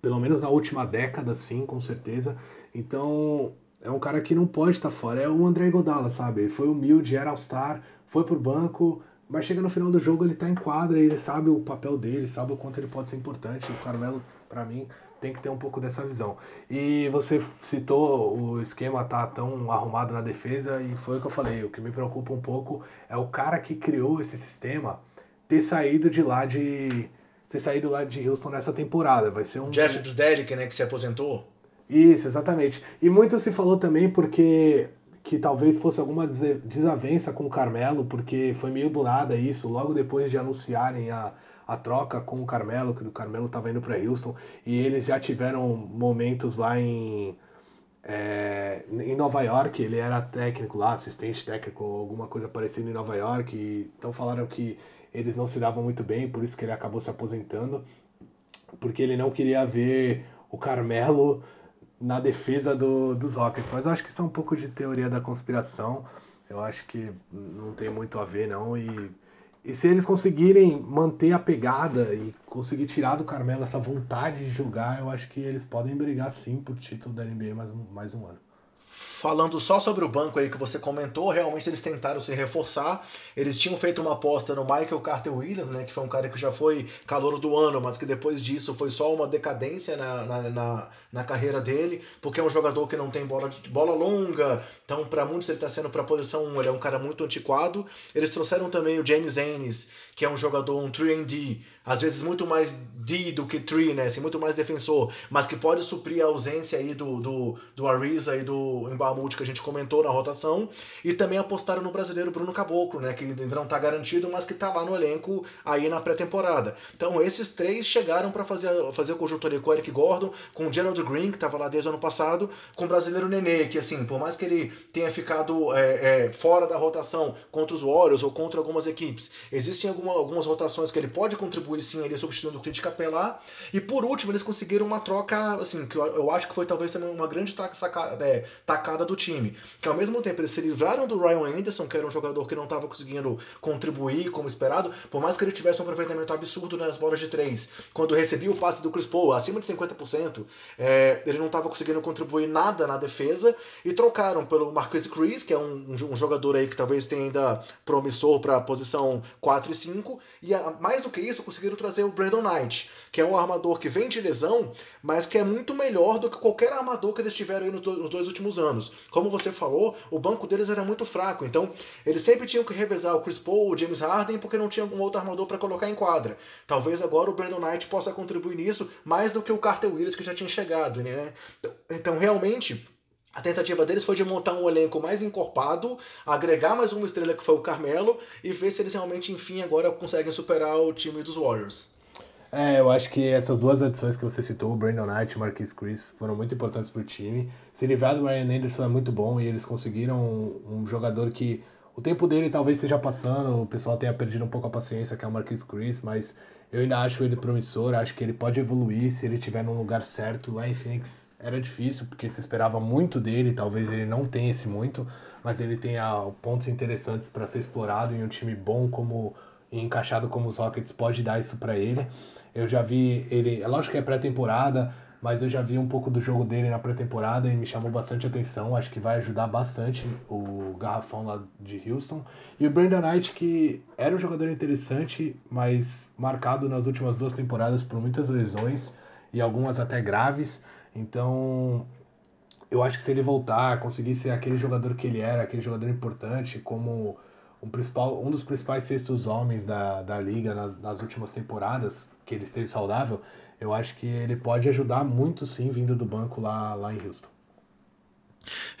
Pelo menos na última década, sim, com certeza. Então, é um cara que não pode estar tá fora. É o André Godala, sabe? Ele foi humilde, era All-Star, foi pro banco, mas chega no final do jogo, ele tá em quadra, ele sabe o papel dele, sabe o quanto ele pode ser importante. O Carmelo, para mim, tem que ter um pouco dessa visão. E você citou o esquema tá tão arrumado na defesa e foi o que eu falei. O que me preocupa um pouco é o cara que criou esse sistema ter saído de lá de ter saído lá de Houston nessa temporada. Vai ser um Jeff Bzdelic, né, que se aposentou. Isso, exatamente. E muito se falou também porque que talvez fosse alguma desavença com o Carmelo, porque foi meio do nada isso, logo depois de anunciarem a a troca com o Carmelo, que o Carmelo estava indo para Houston, e eles já tiveram momentos lá em, é, em Nova York, ele era técnico lá, assistente técnico, alguma coisa parecida em Nova York, e, então falaram que eles não se davam muito bem, por isso que ele acabou se aposentando, porque ele não queria ver o Carmelo na defesa do, dos Rockets. Mas eu acho que isso é um pouco de teoria da conspiração. Eu acho que não tem muito a ver, não. E e se eles conseguirem manter a pegada e conseguir tirar do Carmelo essa vontade de jogar, eu acho que eles podem brigar sim por título da NBA mais um, mais um ano. Falando só sobre o banco aí que você comentou, realmente eles tentaram se reforçar. Eles tinham feito uma aposta no Michael Carter Williams, né, que foi um cara que já foi calor do ano, mas que depois disso foi só uma decadência na, na, na, na carreira dele, porque é um jogador que não tem bola, bola longa, então para muitos ele está sendo para a posição 1, ele é um cara muito antiquado. Eles trouxeram também o James Ennis, que é um jogador, um 3D, às vezes muito mais D do que 3, né, assim, muito mais defensor, mas que pode suprir a ausência aí do, do, do Ariza e do Mamute que a gente comentou na rotação, e também apostaram no brasileiro Bruno Caboclo, né, que ainda não está garantido, mas que está lá no elenco aí na pré-temporada. Então esses três chegaram para fazer, fazer o conjunto ali com o Eric Gordon, com o Gerald Green, que estava lá desde o ano passado, com o brasileiro Nenê, que assim, por mais que ele tenha ficado é, é, fora da rotação contra os Warriors ou contra algumas equipes, existem alguma, algumas rotações que ele pode contribuir sim, ele substituindo o Clint Capela. E por último, eles conseguiram uma troca, assim, que eu, eu acho que foi talvez também uma grande é, tacada do time. Que ao mesmo tempo eles se livraram do Ryan Anderson, que era um jogador que não estava conseguindo contribuir como esperado, por mais que ele tivesse um aproveitamento absurdo nas bolas de três. Quando recebia o passe do Chris Paul acima de 50%, é, ele não estava conseguindo contribuir nada na defesa e trocaram pelo Marquise Chris, que é um, um jogador aí que talvez tenha ainda promissor para a posição 4 e 5, e a, mais do que isso, conseguiram trazer o Brandon Knight, que é um armador que vem de lesão, mas que é muito melhor do que qualquer armador que eles tiveram nos dois últimos anos. Como você falou, o banco deles era muito fraco, então eles sempre tinham que revezar o Chris Paul, o James Harden, porque não tinha algum outro armador para colocar em quadra. Talvez agora o Brandon Knight possa contribuir nisso mais do que o Carter Willis que já tinha chegado, né? Então, realmente, a tentativa deles foi de montar um elenco mais encorpado, agregar mais uma estrela que foi o Carmelo e ver se eles realmente, enfim, agora conseguem superar o time dos Warriors. É, eu acho que essas duas adições que você citou, o Brandon Knight e o Marquis Chris, foram muito importantes para o time. Se livrar do Ryan Anderson é muito bom e eles conseguiram um, um jogador que o tempo dele talvez esteja passando, o pessoal tenha perdido um pouco a paciência, que é o Marquis Chris, mas eu ainda acho ele promissor, acho que ele pode evoluir se ele estiver no lugar certo. Lá em Phoenix era difícil, porque se esperava muito dele, talvez ele não tenha esse muito, mas ele tenha pontos interessantes para ser explorado em um time bom como encaixado como os Rockets pode dar isso para ele. Eu já vi ele, é lógico que é pré-temporada, mas eu já vi um pouco do jogo dele na pré-temporada e me chamou bastante atenção. Acho que vai ajudar bastante o garrafão lá de Houston. E o Brandon Knight, que era um jogador interessante, mas marcado nas últimas duas temporadas por muitas lesões e algumas até graves. Então, eu acho que se ele voltar, conseguir ser aquele jogador que ele era, aquele jogador importante, como um, principal, um dos principais sextos homens da, da liga nas, nas últimas temporadas, que ele esteve saudável, eu acho que ele pode ajudar muito sim vindo do banco lá, lá em Houston.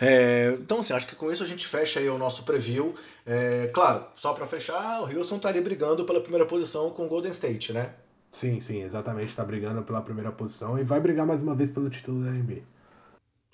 É, então, assim, acho que com isso a gente fecha aí o nosso preview. É, claro, só para fechar, o Houston tá ali brigando pela primeira posição com o Golden State, né? Sim, sim, exatamente. Está brigando pela primeira posição e vai brigar mais uma vez pelo título da NBA.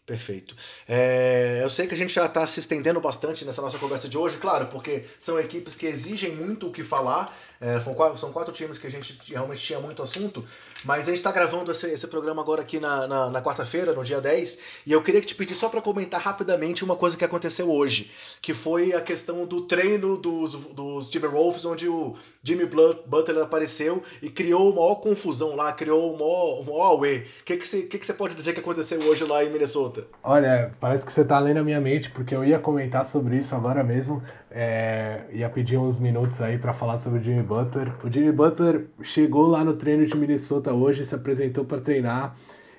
Perfeito. É, eu sei que a gente já está se estendendo bastante nessa nossa conversa de hoje, claro, porque são equipes que exigem muito o que falar. É, são, quatro, são quatro times que a gente realmente tinha muito assunto, mas a gente está gravando esse, esse, programa agora aqui na, na, na quarta-feira, no dia 10, e eu queria te pedir só para comentar rapidamente uma coisa que aconteceu hoje, que foi a questão do treino dos, dos Timberwolves, onde o Jimmy Butler apareceu e criou maior confusão lá, criou o maior, away. O que, que, você, que, que você pode dizer que aconteceu hoje lá em Minnesota? Olha, parece que você está lendo a minha mente, porque eu ia comentar sobre isso agora mesmo, é, ia pedir uns minutos aí para falar sobre o Jimmy Butler. O Jimmy Butler chegou lá no treino de Minnesota hoje, se apresentou para treinar.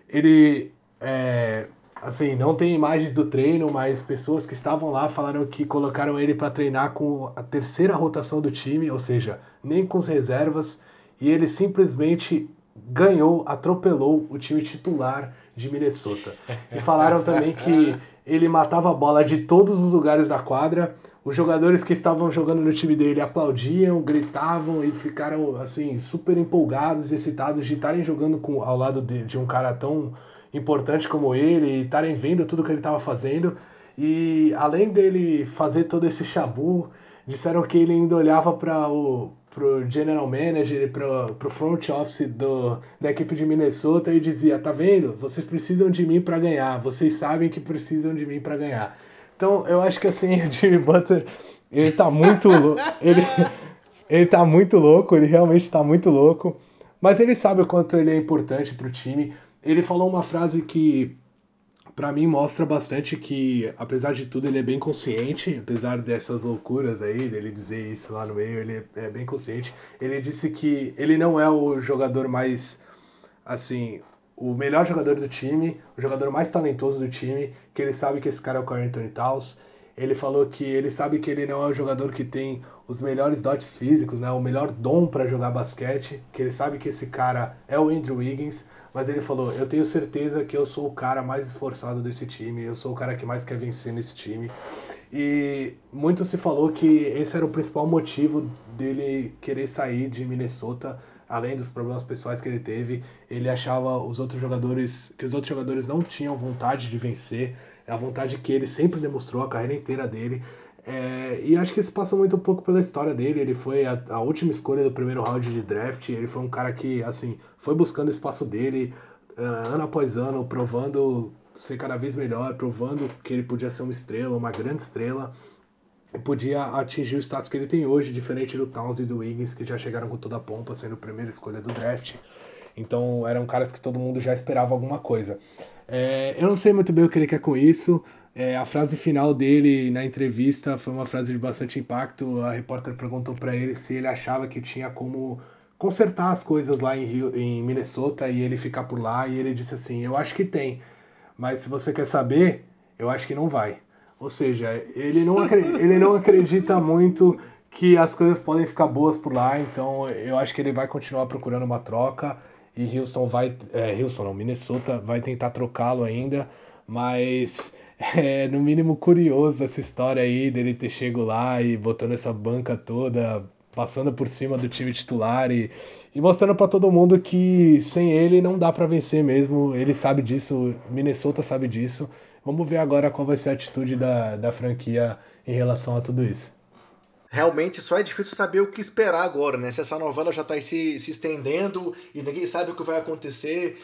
Ele, é, assim, não tem imagens do treino, mas pessoas que estavam lá falaram que colocaram ele para treinar com a terceira rotação do time, ou seja, nem com as reservas, e ele simplesmente ganhou, atropelou o time titular de Minnesota. E falaram também que ele matava a bola de todos os lugares da quadra os jogadores que estavam jogando no time dele aplaudiam, gritavam e ficaram assim super empolgados, excitados de estarem jogando com, ao lado de, de um cara tão importante como ele e estarem vendo tudo que ele estava fazendo. E além dele fazer todo esse chabu, disseram que ele ainda olhava para o pro general manager e pro, pro front office do, da equipe de Minnesota e dizia: "Tá vendo? Vocês precisam de mim para ganhar. Vocês sabem que precisam de mim para ganhar." Então, eu acho que assim, o Jimmy Butler, ele tá muito louco. Ele, ele tá muito louco, ele realmente tá muito louco. Mas ele sabe o quanto ele é importante pro time. Ele falou uma frase que para mim mostra bastante que, apesar de tudo, ele é bem consciente, apesar dessas loucuras aí, dele dizer isso lá no meio, ele é bem consciente. Ele disse que ele não é o jogador mais, assim, o melhor jogador do time, o jogador mais talentoso do time, que ele sabe que esse cara é o Carl Anthony Towns. Ele falou que ele sabe que ele não é o jogador que tem os melhores dotes físicos, né? O melhor dom para jogar basquete, que ele sabe que esse cara é o Andrew Wiggins, mas ele falou: "Eu tenho certeza que eu sou o cara mais esforçado desse time, eu sou o cara que mais quer vencer nesse time". E muito se falou que esse era o principal motivo dele querer sair de Minnesota, além dos problemas pessoais que ele teve. Ele achava os outros jogadores que os outros jogadores não tinham vontade de vencer, é a vontade que ele sempre demonstrou a carreira inteira dele. É, e acho que isso passa muito um pouco pela história dele. Ele foi a, a, última escolha do primeiro round de draft. Ele foi um cara que, assim, foi buscando o espaço dele uh, ano após ano, provando ser cada vez melhor, provando que ele podia ser uma estrela, uma grande estrela, podia atingir o status que ele tem hoje, diferente do Towns e do Wiggins, que já chegaram com toda a pompa, sendo a primeira escolha do draft. Então eram caras que todo mundo já esperava alguma coisa. É, eu não sei muito bem o que ele quer com isso. É, a frase final dele na entrevista foi uma frase de bastante impacto. A repórter perguntou para ele se ele achava que tinha como consertar as coisas lá em, Rio, em Minnesota e ele ficar por lá. E ele disse assim: Eu acho que tem mas se você quer saber, eu acho que não vai. Ou seja, ele não, acredita, ele não acredita muito que as coisas podem ficar boas por lá, então eu acho que ele vai continuar procurando uma troca e Houston vai, é, Houston não, Minnesota vai tentar trocá-lo ainda, mas é no mínimo curioso essa história aí dele ter chego lá e botando essa banca toda, passando por cima do time titular e, e mostrando para todo mundo que sem ele não dá para vencer mesmo. Ele sabe disso, Minnesota sabe disso. Vamos ver agora qual vai ser a atitude da, da franquia em relação a tudo isso realmente só é difícil saber o que esperar agora, né? Se essa novela já está se, se estendendo e ninguém sabe o que vai acontecer.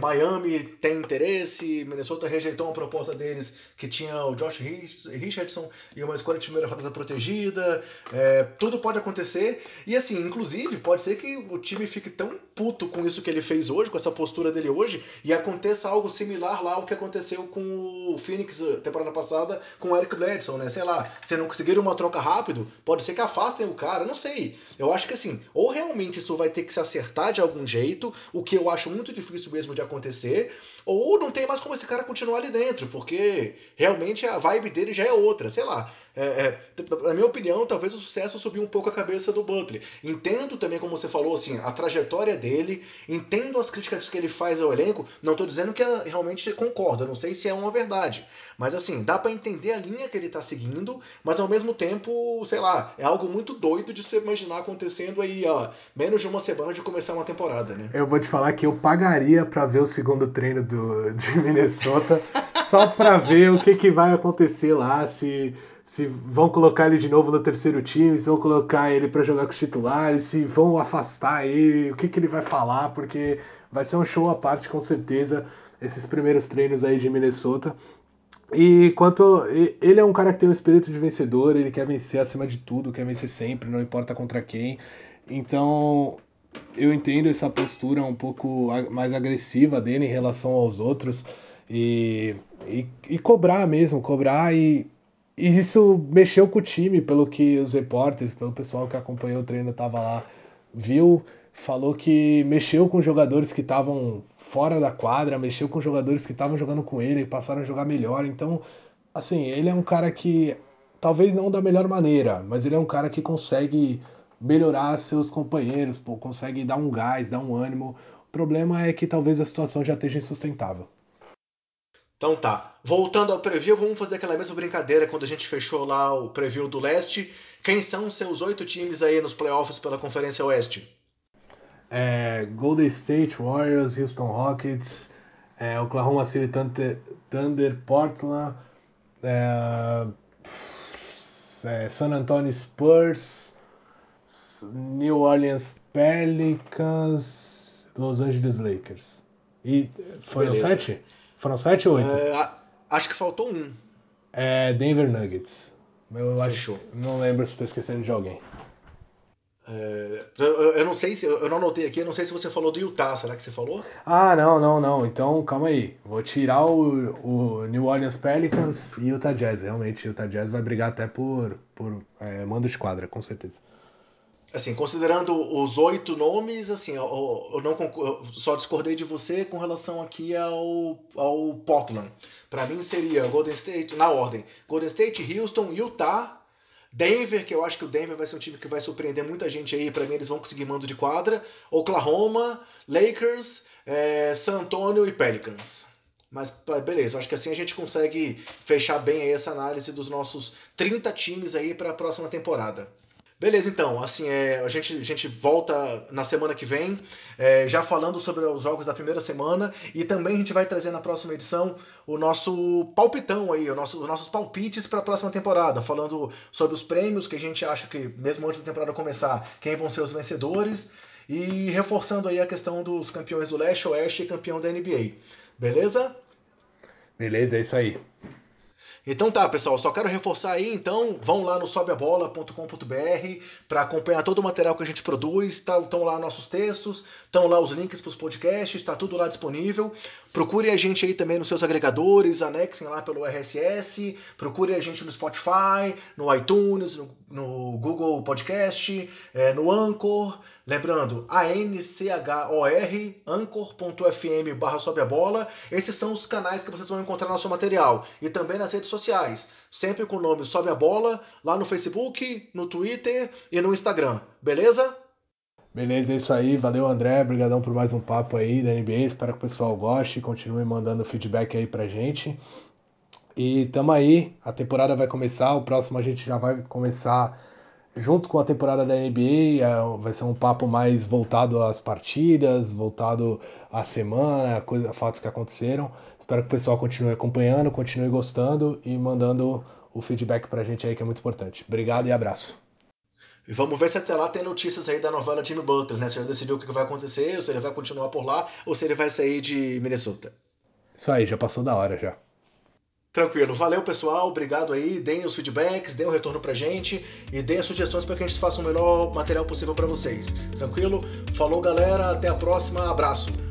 Miami tem interesse, Minnesota rejeitou uma proposta deles que tinha o Josh Richardson e uma escolha de primeira rodada protegida. É, tudo pode acontecer. E assim, inclusive, pode ser que o time fique tão puto com isso que ele fez hoje, com essa postura dele hoje, e aconteça algo similar lá ao que aconteceu com o Phoenix temporada passada com o Eric Bledson, né? Sei lá, se não conseguiram uma troca rápido, Pode ser que afastem o cara, não sei. Eu acho que assim, ou realmente isso vai ter que se acertar de algum jeito, o que eu acho muito difícil mesmo de acontecer, ou não tem mais como esse cara continuar ali dentro, porque realmente a vibe dele já é outra, sei lá. É, é, na minha opinião, talvez o sucesso subiu um pouco a cabeça do Butler. Entendo também, como você falou, assim, a trajetória dele, entendo as críticas que ele faz ao elenco. Não estou dizendo que realmente concordo, não sei se é uma verdade. Mas assim, dá para entender a linha que ele está seguindo, mas ao mesmo tempo, sei lá, é algo muito doido de se imaginar acontecendo aí, ó, menos de uma semana de começar uma temporada, né? Eu vou te falar que eu pagaria para ver o segundo treino do, de Minnesota, só para ver o que, que vai acontecer lá, se se vão colocar ele de novo no terceiro time, se vão colocar ele para jogar com os titulares, se vão afastar ele, o que, que ele vai falar, porque vai ser um show à parte com certeza esses primeiros treinos aí de Minnesota. E quanto ele é um cara que tem um espírito de vencedor, ele quer vencer acima de tudo, quer vencer sempre, não importa contra quem. Então, eu entendo essa postura um pouco mais agressiva dele em relação aos outros e, e, e cobrar mesmo, cobrar e e isso mexeu com o time, pelo que os repórteres, pelo pessoal que acompanhou o treino estava lá, viu, falou que mexeu com jogadores que estavam fora da quadra, mexeu com jogadores que estavam jogando com ele e passaram a jogar melhor. Então, assim, ele é um cara que talvez não da melhor maneira, mas ele é um cara que consegue melhorar seus companheiros, pô, consegue dar um gás, dar um ânimo. O problema é que talvez a situação já esteja insustentável. Então tá. Voltando ao preview, vamos fazer aquela mesma brincadeira quando a gente fechou lá o preview do leste. Quem são seus oito times aí nos playoffs pela Conferência Oeste? É, Golden State Warriors, Houston Rockets, é, Oklahoma City Thunder, Thunder Portland, é, é, San Antonio Spurs, New Orleans Pelicans, Los Angeles Lakers. E foram Beleza. sete? Foram sete ou oito? É, acho que faltou um. É Denver Nuggets. Eu Fechou. Acho, não lembro se estou esquecendo de alguém. É, eu, eu, não sei se. Eu não anotei aqui, eu não sei se você falou do Utah, será que você falou? Ah, não, não, não. Então, calma aí. Vou tirar o, o New Orleans Pelicans e Utah Jazz. Realmente, Utah Jazz vai brigar até por, por é, mando de quadra, com certeza. Assim, considerando os oito nomes, assim, eu, eu não eu só discordei de você com relação aqui ao, ao Portland. Para mim seria Golden State, na ordem, Golden State, Houston, Utah, Denver, que eu acho que o Denver vai ser um time que vai surpreender muita gente aí, para mim eles vão conseguir mando de quadra, Oklahoma, Lakers, é, San Antonio e Pelicans. Mas beleza, acho que assim a gente consegue fechar bem essa análise dos nossos 30 times aí para a próxima temporada. Beleza, então, assim, é, a, gente, a gente volta na semana que vem, é, já falando sobre os jogos da primeira semana, e também a gente vai trazer na próxima edição o nosso palpitão aí, o nosso, os nossos palpites para a próxima temporada, falando sobre os prêmios que a gente acha que, mesmo antes da temporada começar, quem vão ser os vencedores, e reforçando aí a questão dos campeões do Leste, Oeste e campeão da NBA. Beleza? Beleza, é isso aí. Então tá, pessoal, só quero reforçar aí, então, vão lá no sobeabola.com.br para acompanhar todo o material que a gente produz, estão tá, lá nossos textos, estão lá os links para os podcasts, está tudo lá disponível. Procure a gente aí também nos seus agregadores, anexem lá pelo RSS, procure a gente no Spotify, no iTunes, no, no Google Podcast, é, no Anchor, Lembrando, A-N-C-H-O-R, anchor.fm barra sobe a bola. Esses são os canais que vocês vão encontrar no nosso material. E também nas redes sociais. Sempre com o nome Sobe a Bola, lá no Facebook, no Twitter e no Instagram. Beleza? Beleza, é isso aí. Valeu, André. Obrigadão por mais um papo aí da NBA. Espero que o pessoal goste continue mandando feedback aí pra gente. E tamo aí. A temporada vai começar. O próximo a gente já vai começar junto com a temporada da NBA, é, vai ser um papo mais voltado às partidas, voltado à semana, coisa, fatos que aconteceram. Espero que o pessoal continue acompanhando, continue gostando e mandando o feedback pra gente aí, que é muito importante. Obrigado e abraço. E vamos ver se até lá tem notícias aí da novela Jimmy Butler, né? Se ele decidiu o que vai acontecer, ou se ele vai continuar por lá, ou se ele vai sair de Minnesota. Isso aí, já passou da hora já. Tranquilo. Valeu, pessoal. Obrigado aí. Deem os feedbacks, deem o um retorno pra gente e deem as sugestões para que a gente faça o melhor material possível para vocês. Tranquilo? Falou, galera. Até a próxima. Abraço.